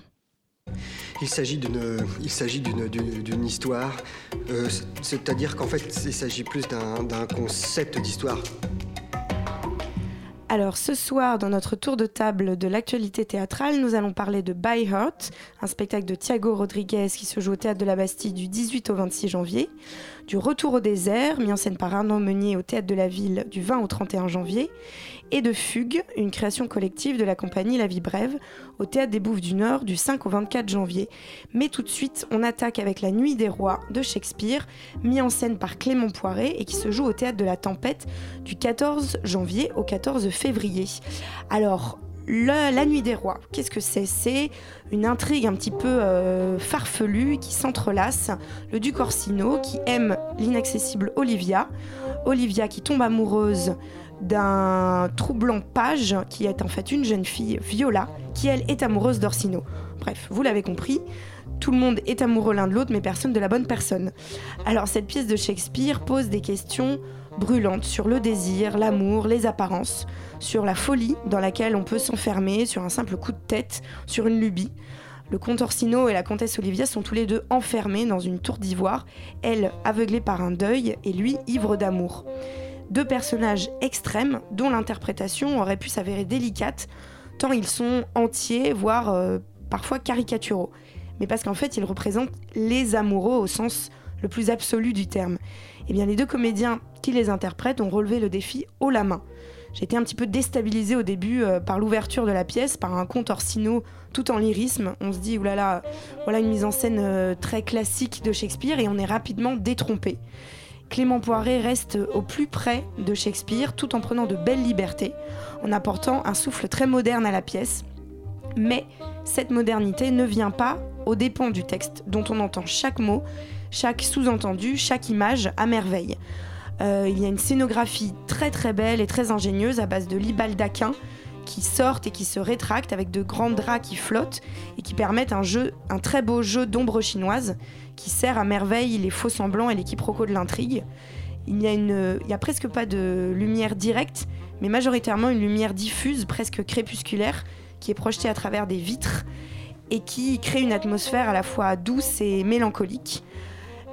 Il s'agit d'une, il s'agit d'une, d'une- d'une histoire, euh, c'est-à-dire qu'en fait, il s'agit plus d'un, d'un concept d'histoire. Alors ce soir, dans notre tour de table de l'actualité théâtrale, nous allons parler de By Heart, un spectacle de Thiago Rodriguez qui se joue au Théâtre de la Bastille du 18 au 26 janvier, du Retour au désert, mis en scène par Arnaud Meunier au Théâtre de la Ville du 20 au 31 janvier, et de Fugue, une création collective de la compagnie La Vie Brève, au Théâtre des Bouffes du Nord du 5 au 24 janvier. Mais tout de suite, on attaque avec La Nuit des Rois de Shakespeare, mis en scène par Clément Poiret et qui se joue au Théâtre de la Tempête du 14 janvier au 14 février. Alors, la Nuit des Rois, qu'est-ce que c'est? C'est une intrigue un petit peu euh, farfelue qui s'entrelace. Le duc Orsino qui aime l'inaccessible Olivia. Olivia qui tombe amoureuse d'un troublant page qui est en fait une jeune fille, Viola, qui elle est amoureuse d'Orsino. Bref, vous l'avez compris, tout le monde est amoureux l'un de l'autre, mais personne de la bonne personne. Alors cette pièce de Shakespeare pose des questions brûlantes sur le désir, l'amour, les apparences, sur la folie dans laquelle on peut s'enfermer, sur un simple coup de tête, sur une lubie. Le comte Orsino et la comtesse Olivia sont tous les deux enfermés dans une tour d'ivoire, elle aveuglée par un deuil et lui ivre d'amour. Deux personnages extrêmes dont l'interprétation aurait pu s'avérer délicate, tant ils sont entiers, voire euh, parfois caricaturaux. Mais parce qu'en fait, ils représentent les amoureux au sens le plus absolu du terme. Eh bien, les deux comédiens qui les interprètent ont relevé le défi haut la main. J'ai été un petit peu déstabilisée au début euh, par l'ouverture de la pièce, par un conte Orsino tout en lyrisme. On se dit, oulala, voilà une mise en scène euh, très classique de Shakespeare et on est rapidement détrompé. Clément Poiret reste au plus près de Shakespeare tout en prenant de belles libertés, en apportant un souffle très moderne à la pièce. Mais cette modernité ne vient pas aux dépens du texte, dont on entend chaque mot, chaque sous-entendu, chaque image à merveille. Euh, il y a une scénographie très très belle et très ingénieuse à base de lits qui sortent et qui se rétractent avec de grands draps qui flottent et qui permettent un jeu, un très beau jeu d'ombre chinoise qui sert à merveille les faux semblants et les quiproquos de l'intrigue. Il n'y a presque pas de lumière directe, mais majoritairement une lumière diffuse, presque crépusculaire, qui est projetée à travers des vitres et qui crée une atmosphère à la fois douce et mélancolique.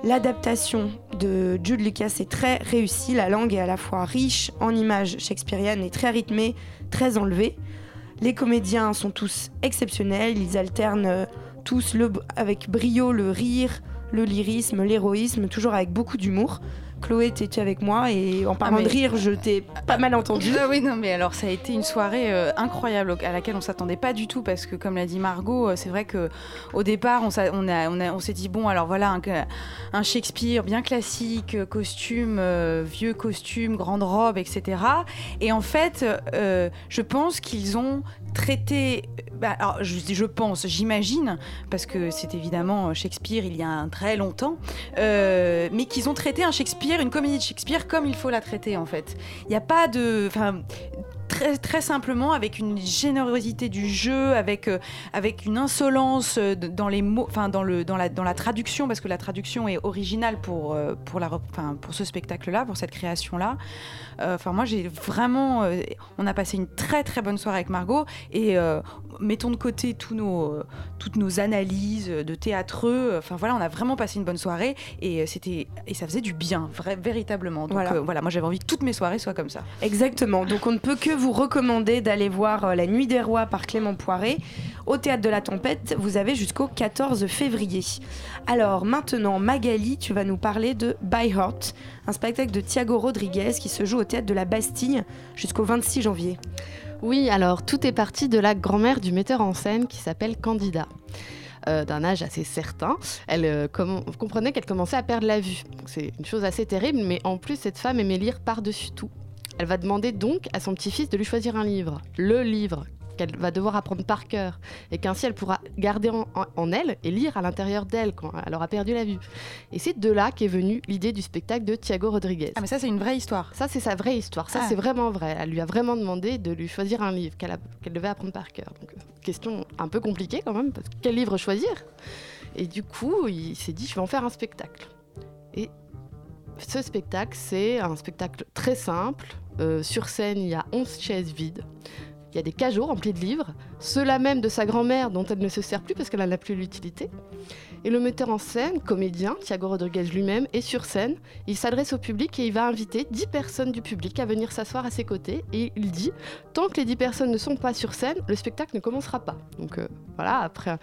L'adaptation de Jude Lucas est très réussie. La langue est à la fois riche en images shakespeariennes et très rythmée, très enlevée. Les comédiens sont tous exceptionnels. Ils alternent euh, tous avec brio le rire, le lyrisme, l'héroïsme, toujours avec beaucoup d'humour. Chloé, t'étais avec moi et en parlant mais- de rire, je t'ai pas mal entendu. Ah oui, non, mais alors ça a été une soirée euh, incroyable à laquelle on s'attendait pas du tout parce que, comme l'a dit Margot, euh, c'est vrai que au départ, on, on, a- on, a- on s'est dit bon, alors voilà un, un Shakespeare bien classique, euh, costume, euh, vieux costume, grande robe, etc. Et en fait, euh, je pense qu'ils ont traité. bah, alors, je, pense, j'imagine, parce que c'est évidemment Shakespeare il y a un très longtemps, euh, mais qu'ils ont traité un Shakespeare, une comédie de Shakespeare, comme il faut la traiter en fait. Il n'y a pas de. Très, très simplement, avec une générosité du jeu, avec, euh, avec une insolence euh, dans les mots, enfin dans, dans, la, dans la traduction, parce que la traduction est originale pour, euh, pour, la, pour ce spectacle-là, pour cette création-là. Enfin, moi, j'ai vraiment. on a passé une très très bonne soirée avec Margot et mettons de côté tous nos, euh, toutes nos analyses de théâtreux. Enfin voilà, on a vraiment passé une bonne soirée et euh, c'était et ça faisait du bien, vrai, véritablement. Donc Voilà. euh, voilà, moi j'avais envie que toutes mes soirées soient comme ça. Exactement. Donc on ne peut que vous recommander d'aller voir La Nuit des Rois par Clément Poiret au Théâtre de la Tempête. Vous avez jusqu'au 14 février. Alors maintenant, Magali, tu vas nous parler de By Heart, un spectacle de Thiago Rodriguez qui se joue au Théâtre de la Bastille jusqu'au 26 janvier. Oui, alors tout est parti de la grand-mère du metteur en scène qui s'appelle Candida. Euh, d'un âge assez certain, elle euh, comprenez qu'elle commençait à perdre la vue. C'est une chose assez terrible, mais en plus cette femme aimait lire par-dessus tout. Elle va demander donc à son petit-fils de lui choisir un livre, le livre qu'elle va devoir apprendre par cœur, et qu'ainsi elle pourra garder en, en- en elle et lire à l'intérieur d'elle quand elle aura perdu la vue. Et c'est de là qu'est venue l'idée du spectacle de Thiago Rodriguez. Ah mais ça c'est une vraie histoire. Ça, c'est sa vraie histoire. Ça, Ah. c'est vraiment vrai. Elle lui a vraiment demandé de lui choisir un livre qu'elle devait apprendre par cœur. Donc, question un peu compliquée quand même, parce que quel livre choisir? Et du coup, il s'est dit, je vais en faire un spectacle. Et ce spectacle, c'est un spectacle très simple. Euh, sur scène, il y a 11 chaises vides. Il y a des cajots remplis de livres, ceux-là même de sa grand-mère dont elle ne se sert plus parce qu'elle n'en a plus l'utilité. Et le metteur en scène, comédien, Thiago Rodriguez lui-même, est sur scène. Il s'adresse au public et il va inviter 10 personnes du public à venir s'asseoir à ses côtés. Et il dit tant que les 10 personnes ne sont pas sur scène, le spectacle ne commencera pas. Donc euh, voilà, après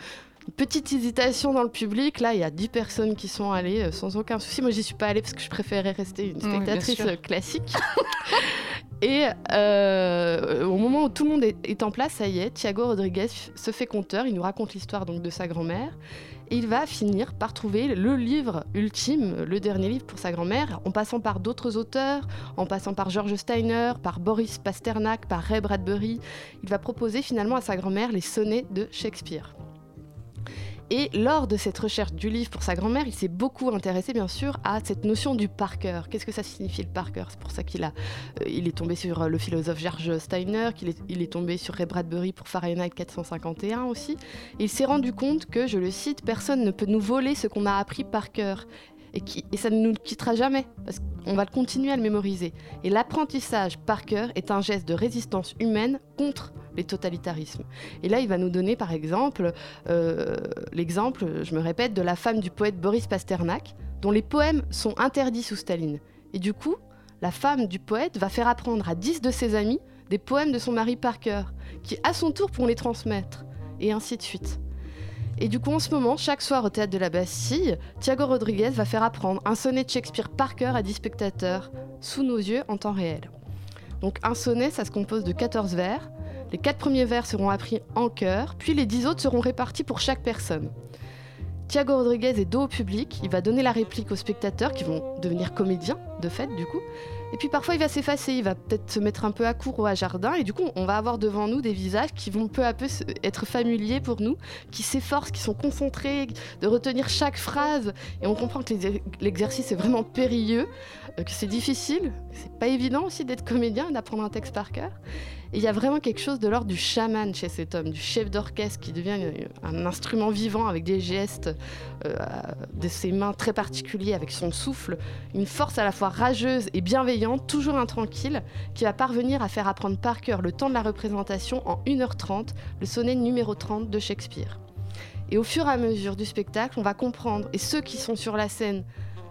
petite hésitation dans le public, là, il y a 10 personnes qui sont allées euh, sans aucun souci. Moi, j'y suis pas allée parce que je préférais rester une spectatrice classique. Et euh, au moment où tout le monde est, en place, ça y est, Thiago Rodriguez se fait conteur, il nous raconte l'histoire donc de sa grand-mère. Et il va finir par trouver le livre ultime, le dernier livre pour sa grand-mère, en passant par d'autres auteurs, en passant par George Steiner, par Boris Pasternak, par Ray Bradbury. Il va proposer finalement à sa grand-mère les sonnets de Shakespeare. Et lors de cette recherche du livre pour sa grand-mère, il s'est beaucoup intéressé bien sûr à cette notion du par cœur. Qu'est-ce que ça signifie le par cœur C'est pour ça qu'il a, euh, il est tombé sur euh, le philosophe George Steiner, qu'il il est tombé sur Ray Bradbury pour Fahrenheit 451 aussi. Et il s'est rendu compte que, je le cite, personne ne peut nous voler ce qu'on a appris par cœur. Et, qui- ça ne nous quittera jamais, parce qu'on va continuer à le mémoriser. Et l'apprentissage par cœur est un geste de résistance humaine contre les totalitarismes. Et là, il va nous donner par exemple euh, l'exemple, je me répète, de la femme du poète Boris Pasternak, dont les poèmes sont interdits sous Staline. Et du coup, la femme du poète va faire apprendre à 10 de ses amis des poèmes de son mari par cœur, qui à son tour pourront les transmettre, et ainsi de suite. Et du coup, en ce moment, chaque soir au théâtre de la Bastille, Thiago Rodriguez va faire apprendre un sonnet de Shakespeare par cœur à 10 spectateurs, sous nos yeux en temps réel. Donc un sonnet, ça se compose de 14 vers. Les quatre premiers vers seront appris en chœur, puis les 10 autres seront répartis pour chaque personne. Thiago Rodriguez est dos au public, il va donner la réplique aux spectateurs qui vont devenir comédiens, de fait, du coup. Et puis parfois il va s'effacer, il va peut-être se mettre un peu à court ou à jardin, et du coup on va avoir devant nous des visages qui vont peu à peu être familiers pour nous, qui s'efforcent, qui sont concentrés, de retenir chaque phrase. Et on comprend que l'exercice est vraiment périlleux, euh, que c'est difficile, c'est pas évident aussi d'être comédien d'apprendre un texte par cœur. Et il y a vraiment quelque chose de l'ordre du chaman chez cet homme, du chef d'orchestre qui devient un instrument vivant avec des gestes euh, de ses mains très particuliers, avec son souffle, une force à la fois rageuse et bienveillante, toujours intranquille, qui va parvenir à faire apprendre par cœur le temps de la représentation en 1h30, le sonnet numéro 30 de Shakespeare. Et au fur et à mesure du spectacle, on va comprendre, et ceux qui sont sur la scène,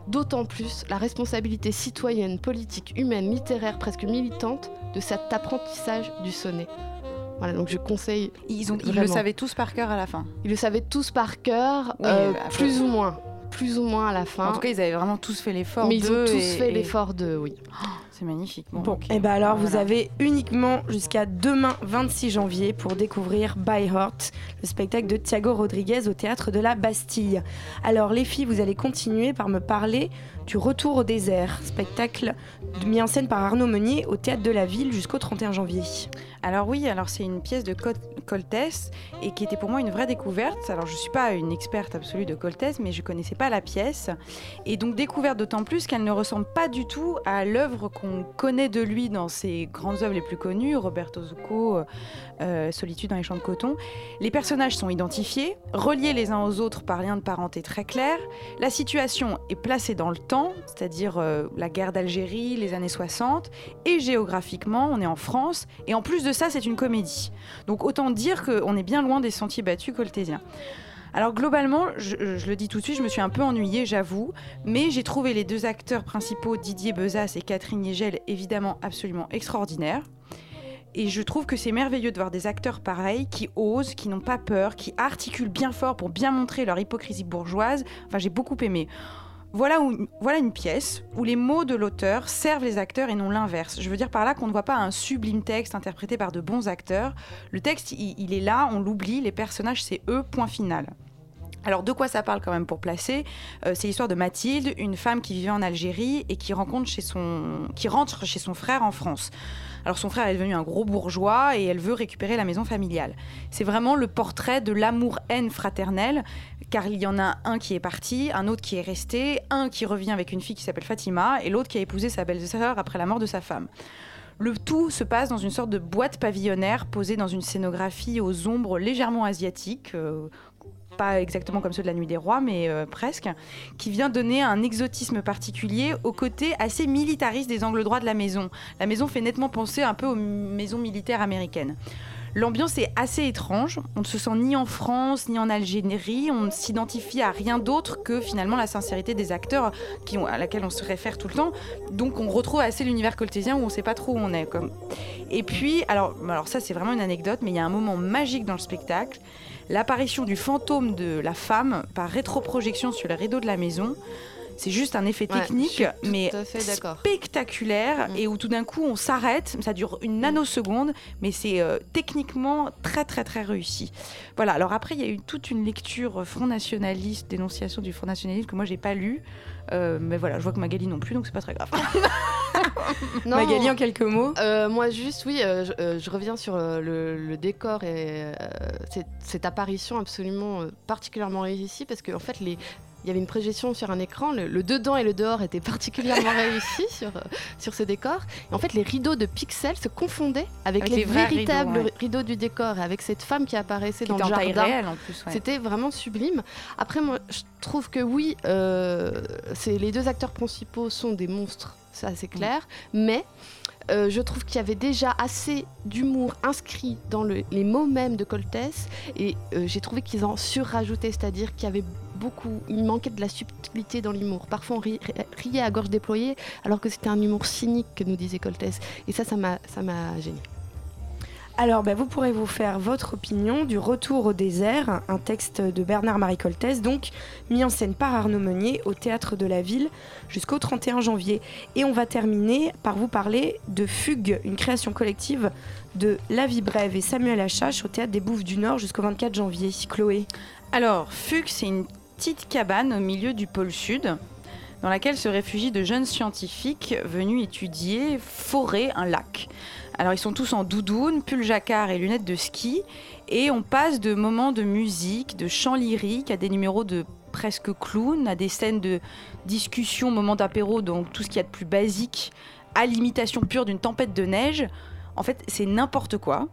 d'autant plus la responsabilité citoyenne, politique, humaine, littéraire, presque militante de cet apprentissage du sonnet. Voilà, donc je conseille. Ils, ont, ils le savaient tous par cœur à la fin. Ils le savaient tous par cœur, Oui, euh, plus ou moins. Plus ou moins à la fin. En tout cas, ils avaient vraiment tous fait l'effort. Mais ils ont tous et- fait et- l'effort de, oui. C'est magnifique. Bon, et ben alors vous avez uniquement jusqu'à demain 26 janvier pour découvrir By Heart, le spectacle de Thiago Rodriguez au théâtre de la Bastille. Alors les filles, vous allez continuer par me parler du Retour au désert, spectacle mis en scène par Arnaud Meunier au théâtre de la ville jusqu'au 31 janvier. Alors oui, alors c'est une pièce de Col- Coltès et qui était pour moi une vraie découverte. Alors je suis pas une experte absolue de Coltès, mais je connaissais pas la pièce et donc découverte d'autant plus qu'elle ne ressemble pas du tout à l'œuvre qu'on connaît de lui dans ses grandes œuvres les plus connues, Roberto Zucco, euh, Solitude dans les champs de coton. Les personnages sont identifiés, reliés les uns aux autres par lien de parenté très clair. La situation est placée dans le temps, c'est-à-dire euh, la guerre d'Algérie, les années 60, et géographiquement, on est en France, et en plus de ça, c'est une comédie. Donc autant dire qu'on est bien loin des sentiers battus coltésiens. Alors globalement, je, le dis tout de suite, je me suis un peu ennuyée, j'avoue, mais j'ai trouvé les deux acteurs principaux, Didier Bezas et Catherine Yegel, évidemment absolument extraordinaires. Et je trouve que c'est merveilleux de voir des acteurs pareils qui osent, qui n'ont pas peur, qui articulent bien fort pour bien montrer leur hypocrisie bourgeoise. Enfin, j'ai beaucoup aimé. Voilà une pièce où les mots de l'auteur servent les acteurs et non l'inverse. Je veux dire par là qu'on ne voit pas un sublime texte interprété par de bons acteurs. Le texte, il, il est là, on l'oublie, les personnages, c'est eux, point final. Alors de quoi ça parle quand même pour placer? Euh, C'est l'histoire de Mathilde, une femme qui vivait en Algérie et qui, rentre chez son frère en France. Alors son frère est devenu un gros bourgeois et elle veut récupérer la maison familiale. C'est vraiment le portrait de l'amour-haine fraternelle, car il y en a un qui est parti, un autre qui est resté, un qui revient avec une fille qui s'appelle Fatima et l'autre qui a épousé sa belle-sœur après la mort de sa femme. Le tout se passe dans une sorte de boîte pavillonnaire posée dans une scénographie aux ombres légèrement asiatiques, euh, pas exactement comme ceux de la Nuit des Rois, mais euh, presque, qui vient donner un exotisme particulier au côté assez militariste des angles droits de la maison. La maison fait nettement penser un peu aux maisons militaires américaines. L'ambiance est assez étrange. On ne se sent ni en France ni en Algérie. On ne s'identifie à rien d'autre que finalement la sincérité des acteurs à laquelle on se réfère tout le temps. Donc on retrouve assez l'univers coltésien où on ne sait pas trop où on est. Et puis, alors, alors ça c'est vraiment une anecdote, mais il y a un moment magique dans le spectacle. L'apparition du fantôme de la femme par rétroprojection sur le rideau de la maison. C'est juste un effet Ouais, technique, mais spectaculaire et où tout d'un coup on s'arrête. Ça dure une nanoseconde, mais c'est euh, techniquement très très très réussi. Voilà. Alors après, il y a eu toute une lecture Front Nationaliste, dénonciation du Front Nationaliste que moi j'ai pas lu. Euh, mais voilà, je vois que Magali non plus, donc c'est pas très grave. Non, Magali, en quelques mots Euh, Moi, juste, oui, euh, je, je reviens sur le, le décor et cette, cette apparition absolument particulièrement réussie parce qu'en fait, les. Il y avait une projection sur un écran, le, le dedans et le dehors étaient particulièrement réussis sur, euh, sur ce décor. Et en fait, les rideaux de pixels se confondaient avec, Avec les, véritables rideaux, ouais. rideaux du décor et avec cette femme qui apparaissait Qui dans le jardin. ouais. C'était vraiment sublime. Après, moi, je trouve que oui, euh, c'est les deux acteurs principaux sont des monstres, ça c'est clair, mais euh, je trouve qu'il y avait déjà assez d'humour inscrit dans le- les mots mêmes de Coltès et euh, j'ai trouvé qu'ils en surrajoutaient, c'est-à-dire qu'il y avait beaucoup, il manquait de la subtilité dans l'humour. Parfois on ri- riait à gorge déployée alors que c'était un humour cynique que nous disait Coltès et ça, ça m'a ça m'a gêné. Alors, ben, vous pourrez vous faire votre opinion du Retour au désert, un texte de Bernard-Marie Coltès, donc mis en scène par Arnaud Meunier au Théâtre de la Ville jusqu'au 31 janvier. Et on va terminer par vous parler de Fugue, une création collective de La Vie Brève et Samuel Achache au Théâtre des Bouffes du Nord jusqu'au 24 janvier. Chloé Alors, Fugue, c'est une petite cabane au milieu du pôle sud dans laquelle se réfugient de jeunes scientifiques venus étudier, forer un lac. Alors, ils sont tous en doudoune, pull jacquard et lunettes de ski, et on passe de moments de musique, de chants lyriques, à des numéros de presque clown, à des scènes de discussion, moments d'apéro, donc tout ce qu'il y a de plus basique, à l'imitation pure d'une tempête de neige. En fait, c'est n'importe quoi.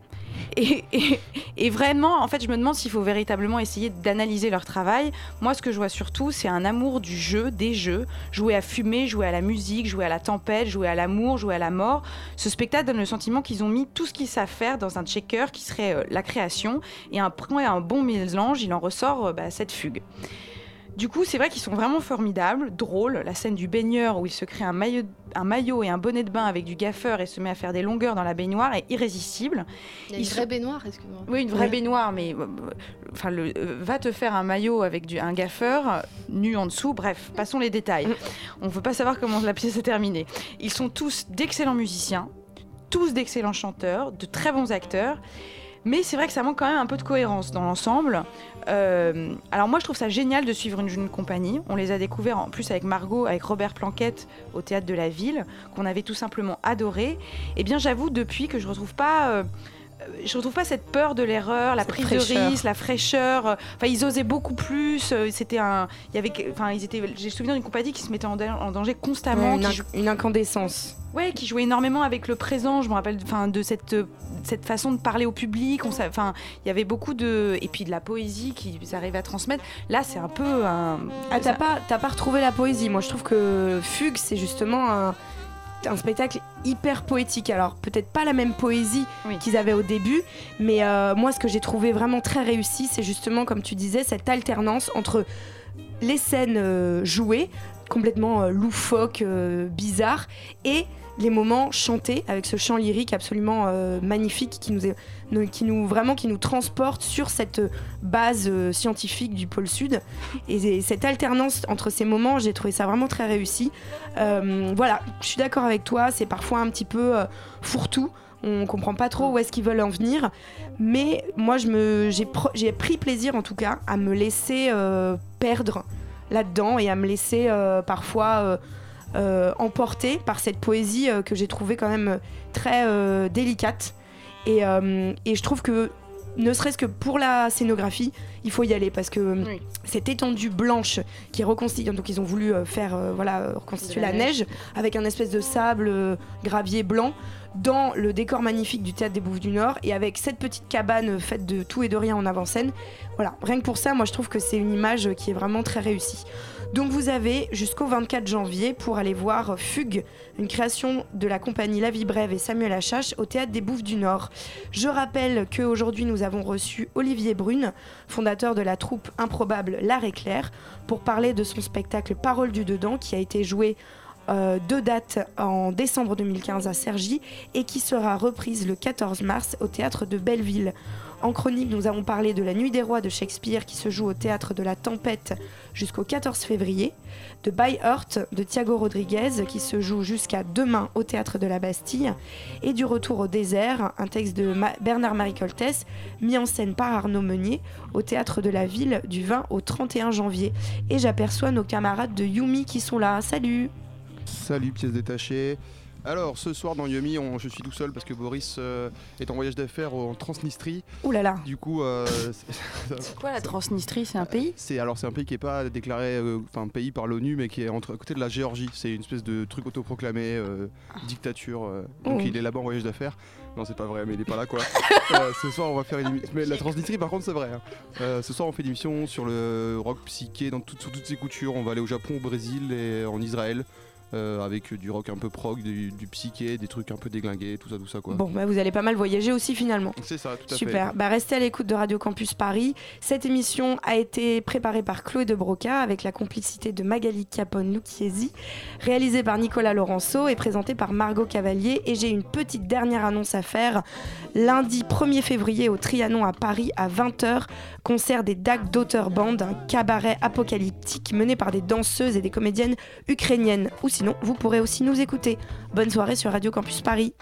Et, vraiment, en fait, je me demande s'il faut véritablement essayer d'analyser leur travail. Moi, ce que je vois surtout, c'est un amour du jeu, des jeux. Jouer à fumer, jouer à la musique, jouer à la tempête, jouer à l'amour, jouer à la mort. Ce spectacle donne le sentiment qu'ils ont mis tout ce qu'ils savent faire dans un checker qui serait euh, la création. Et un bon mélange, il en ressort euh, bah, cette fugue. Du coup, c'est vrai qu'ils sont vraiment formidables, drôles. La scène du baigneur où il se crée un maillot, un maillot et un bonnet de bain avec du gaffeur et se met à faire des longueurs dans la baignoire est irrésistible. Il y a Ils une sont- vraie baignoire, excuse-moi. oui, une vraie baignoire, mais euh, enfin, le, euh, va te faire un maillot avec du, un gaffeur nu en dessous. Bref, passons les détails. On ne veut pas savoir comment la pièce est terminée. Ils sont tous d'excellents musiciens, tous d'excellents chanteurs, de très bons acteurs. Mais c'est vrai que ça manque quand même un peu de cohérence dans l'ensemble. Euh, alors moi, je trouve ça génial de suivre une jeune compagnie. On les a découverts en plus avec Margot, avec Robert Planquette au théâtre de la ville, qu'on avait tout simplement adoré. Et bien, j'avoue depuis que je retrouve pas. euh, je retrouve pas cette peur de l'erreur, la Cette prise fraîcheur. de risque, la fraîcheur. euh, Enfin, ils osaient beaucoup plus. euh, C'était un, il y avait, enfin, ils étaient. J'ai souvenir d'une compagnie qui se mettait en, da- en danger constamment, une, qui inc- jou- une incandescence. Ouais, qui jouait énormément avec le présent. Je me rappelle, enfin, de cette euh, cette façon de parler au public. Enfin, il y avait beaucoup de et puis de la poésie qu'ils arrivaient à transmettre. Là, c'est un peu un. Ah, t'as pas, t'as pas retrouvé la poésie. Moi, je trouve que Fugue, c'est justement un, un spectacle hyper poétique. Alors, peut-être pas la même poésie qu'ils avaient au début, mais euh, moi, ce que j'ai trouvé vraiment très réussi, c'est justement, comme tu disais, cette alternance entre les scènes euh, jouées, complètement euh, loufoques, euh, bizarres, et les moments chantés avec ce chant lyrique absolument euh, magnifique qui nous, est, qui nous vraiment qui nous transporte sur cette base euh, scientifique du pôle sud. Et, et cette alternance entre ces moments j'ai trouvé ça vraiment très réussi. Euh, voilà je suis d'accord avec toi c'est parfois un petit peu fourre-tout. On comprend pas trop où est-ce qu'ils veulent en venir. Mais moi je me j'ai pris plaisir en tout cas à me laisser perdre là-dedans et à me laisser parfois euh, emporter par cette poésie euh, que j'ai trouvée quand même très euh, délicate. Et, et je trouve que ne serait-ce que pour la scénographie, il faut y aller parce que Oui. cette étendue blanche qui est reconstituée, donc ils ont voulu faire euh, voilà reconstituer la, la neige. neige. avec un espèce de sable euh, gravier blanc dans le décor magnifique du théâtre des Bouffes du Nord et avec cette petite cabane faite de tout et de rien en avant-scène. Voilà, rien que pour ça, moi je trouve que c'est une image qui est vraiment très réussie. Donc vous avez jusqu'au 24 janvier pour aller voir Fugue, une création de la compagnie La Vie Brève et Samuel Achache au théâtre des Bouffes du Nord. Je rappelle qu'aujourd'hui nous avons reçu Olivier Brune, fondateur de la troupe improbable L'Art éclair, pour parler de son spectacle Parole du Dedans qui a été joué euh, deux dates en décembre 2015 à Cergy et qui sera reprise le 14 mars au théâtre de Belleville. En chronique, nous avons parlé de La Nuit des Rois de Shakespeare qui se joue au théâtre de la Tempête jusqu'au 14 février, de By Heart de Thiago Rodriguez qui se joue jusqu'à demain au théâtre de la Bastille, et du Retour au désert, un texte de Ma- Bernard-Marie Coltès mis en scène par Arnaud Meunier au théâtre de la Ville du 20 au 31 janvier. Et j'aperçois nos camarades de Yumi qui sont là. Salut Salut, pièces détachées. Alors, ce soir dans Yumi, on- je suis tout seul parce que Boris euh, est en voyage d'affaires en Transnistrie. Ouh là là Du coup, euh, C'est quoi la Transnistrie? C'est un pays? C'est alors c'est un pays qui est pas déclaré, euh, enfin pays par l'ONU, mais qui est entre à côté de la Géorgie. C'est une espèce de truc autoproclamé, dictature. donc Oh. il est là-bas en voyage d'affaires. Non, c'est pas vrai, mais il est pas là quoi. Ce soir, on va faire une émission. Mais la Transnistrie, par contre, c'est vrai. hein. Ce soir, on fait une émission sur le rock psyché dans sous toutes ses coutures. On va aller au Japon, au Brésil et en Israël. Euh, avec du rock un peu prog, du, du psyché, des trucs un peu déglingués, tout ça, tout ça quoi. Bon, bah, vous allez pas mal voyager aussi finalement. C'est ça, tout à fait. Super. Bah, restez à l'écoute de Radio Campus Paris. Cette émission a été préparée par Chloé de Broca avec la complicité de Magali Capone Lucchesi, réalisée par Nicolas Laurenceau et présentée par Margot Cavalier. Et j'ai une petite dernière annonce à faire. Lundi 1er février au Trianon à Paris à 20h, concert des Dag Daughter Band, un cabaret apocalyptique mené par des danseuses et des comédiennes ukrainiennes. Ou sinon, vous pourrez aussi nous écouter. Bonne soirée sur Radio Campus Paris.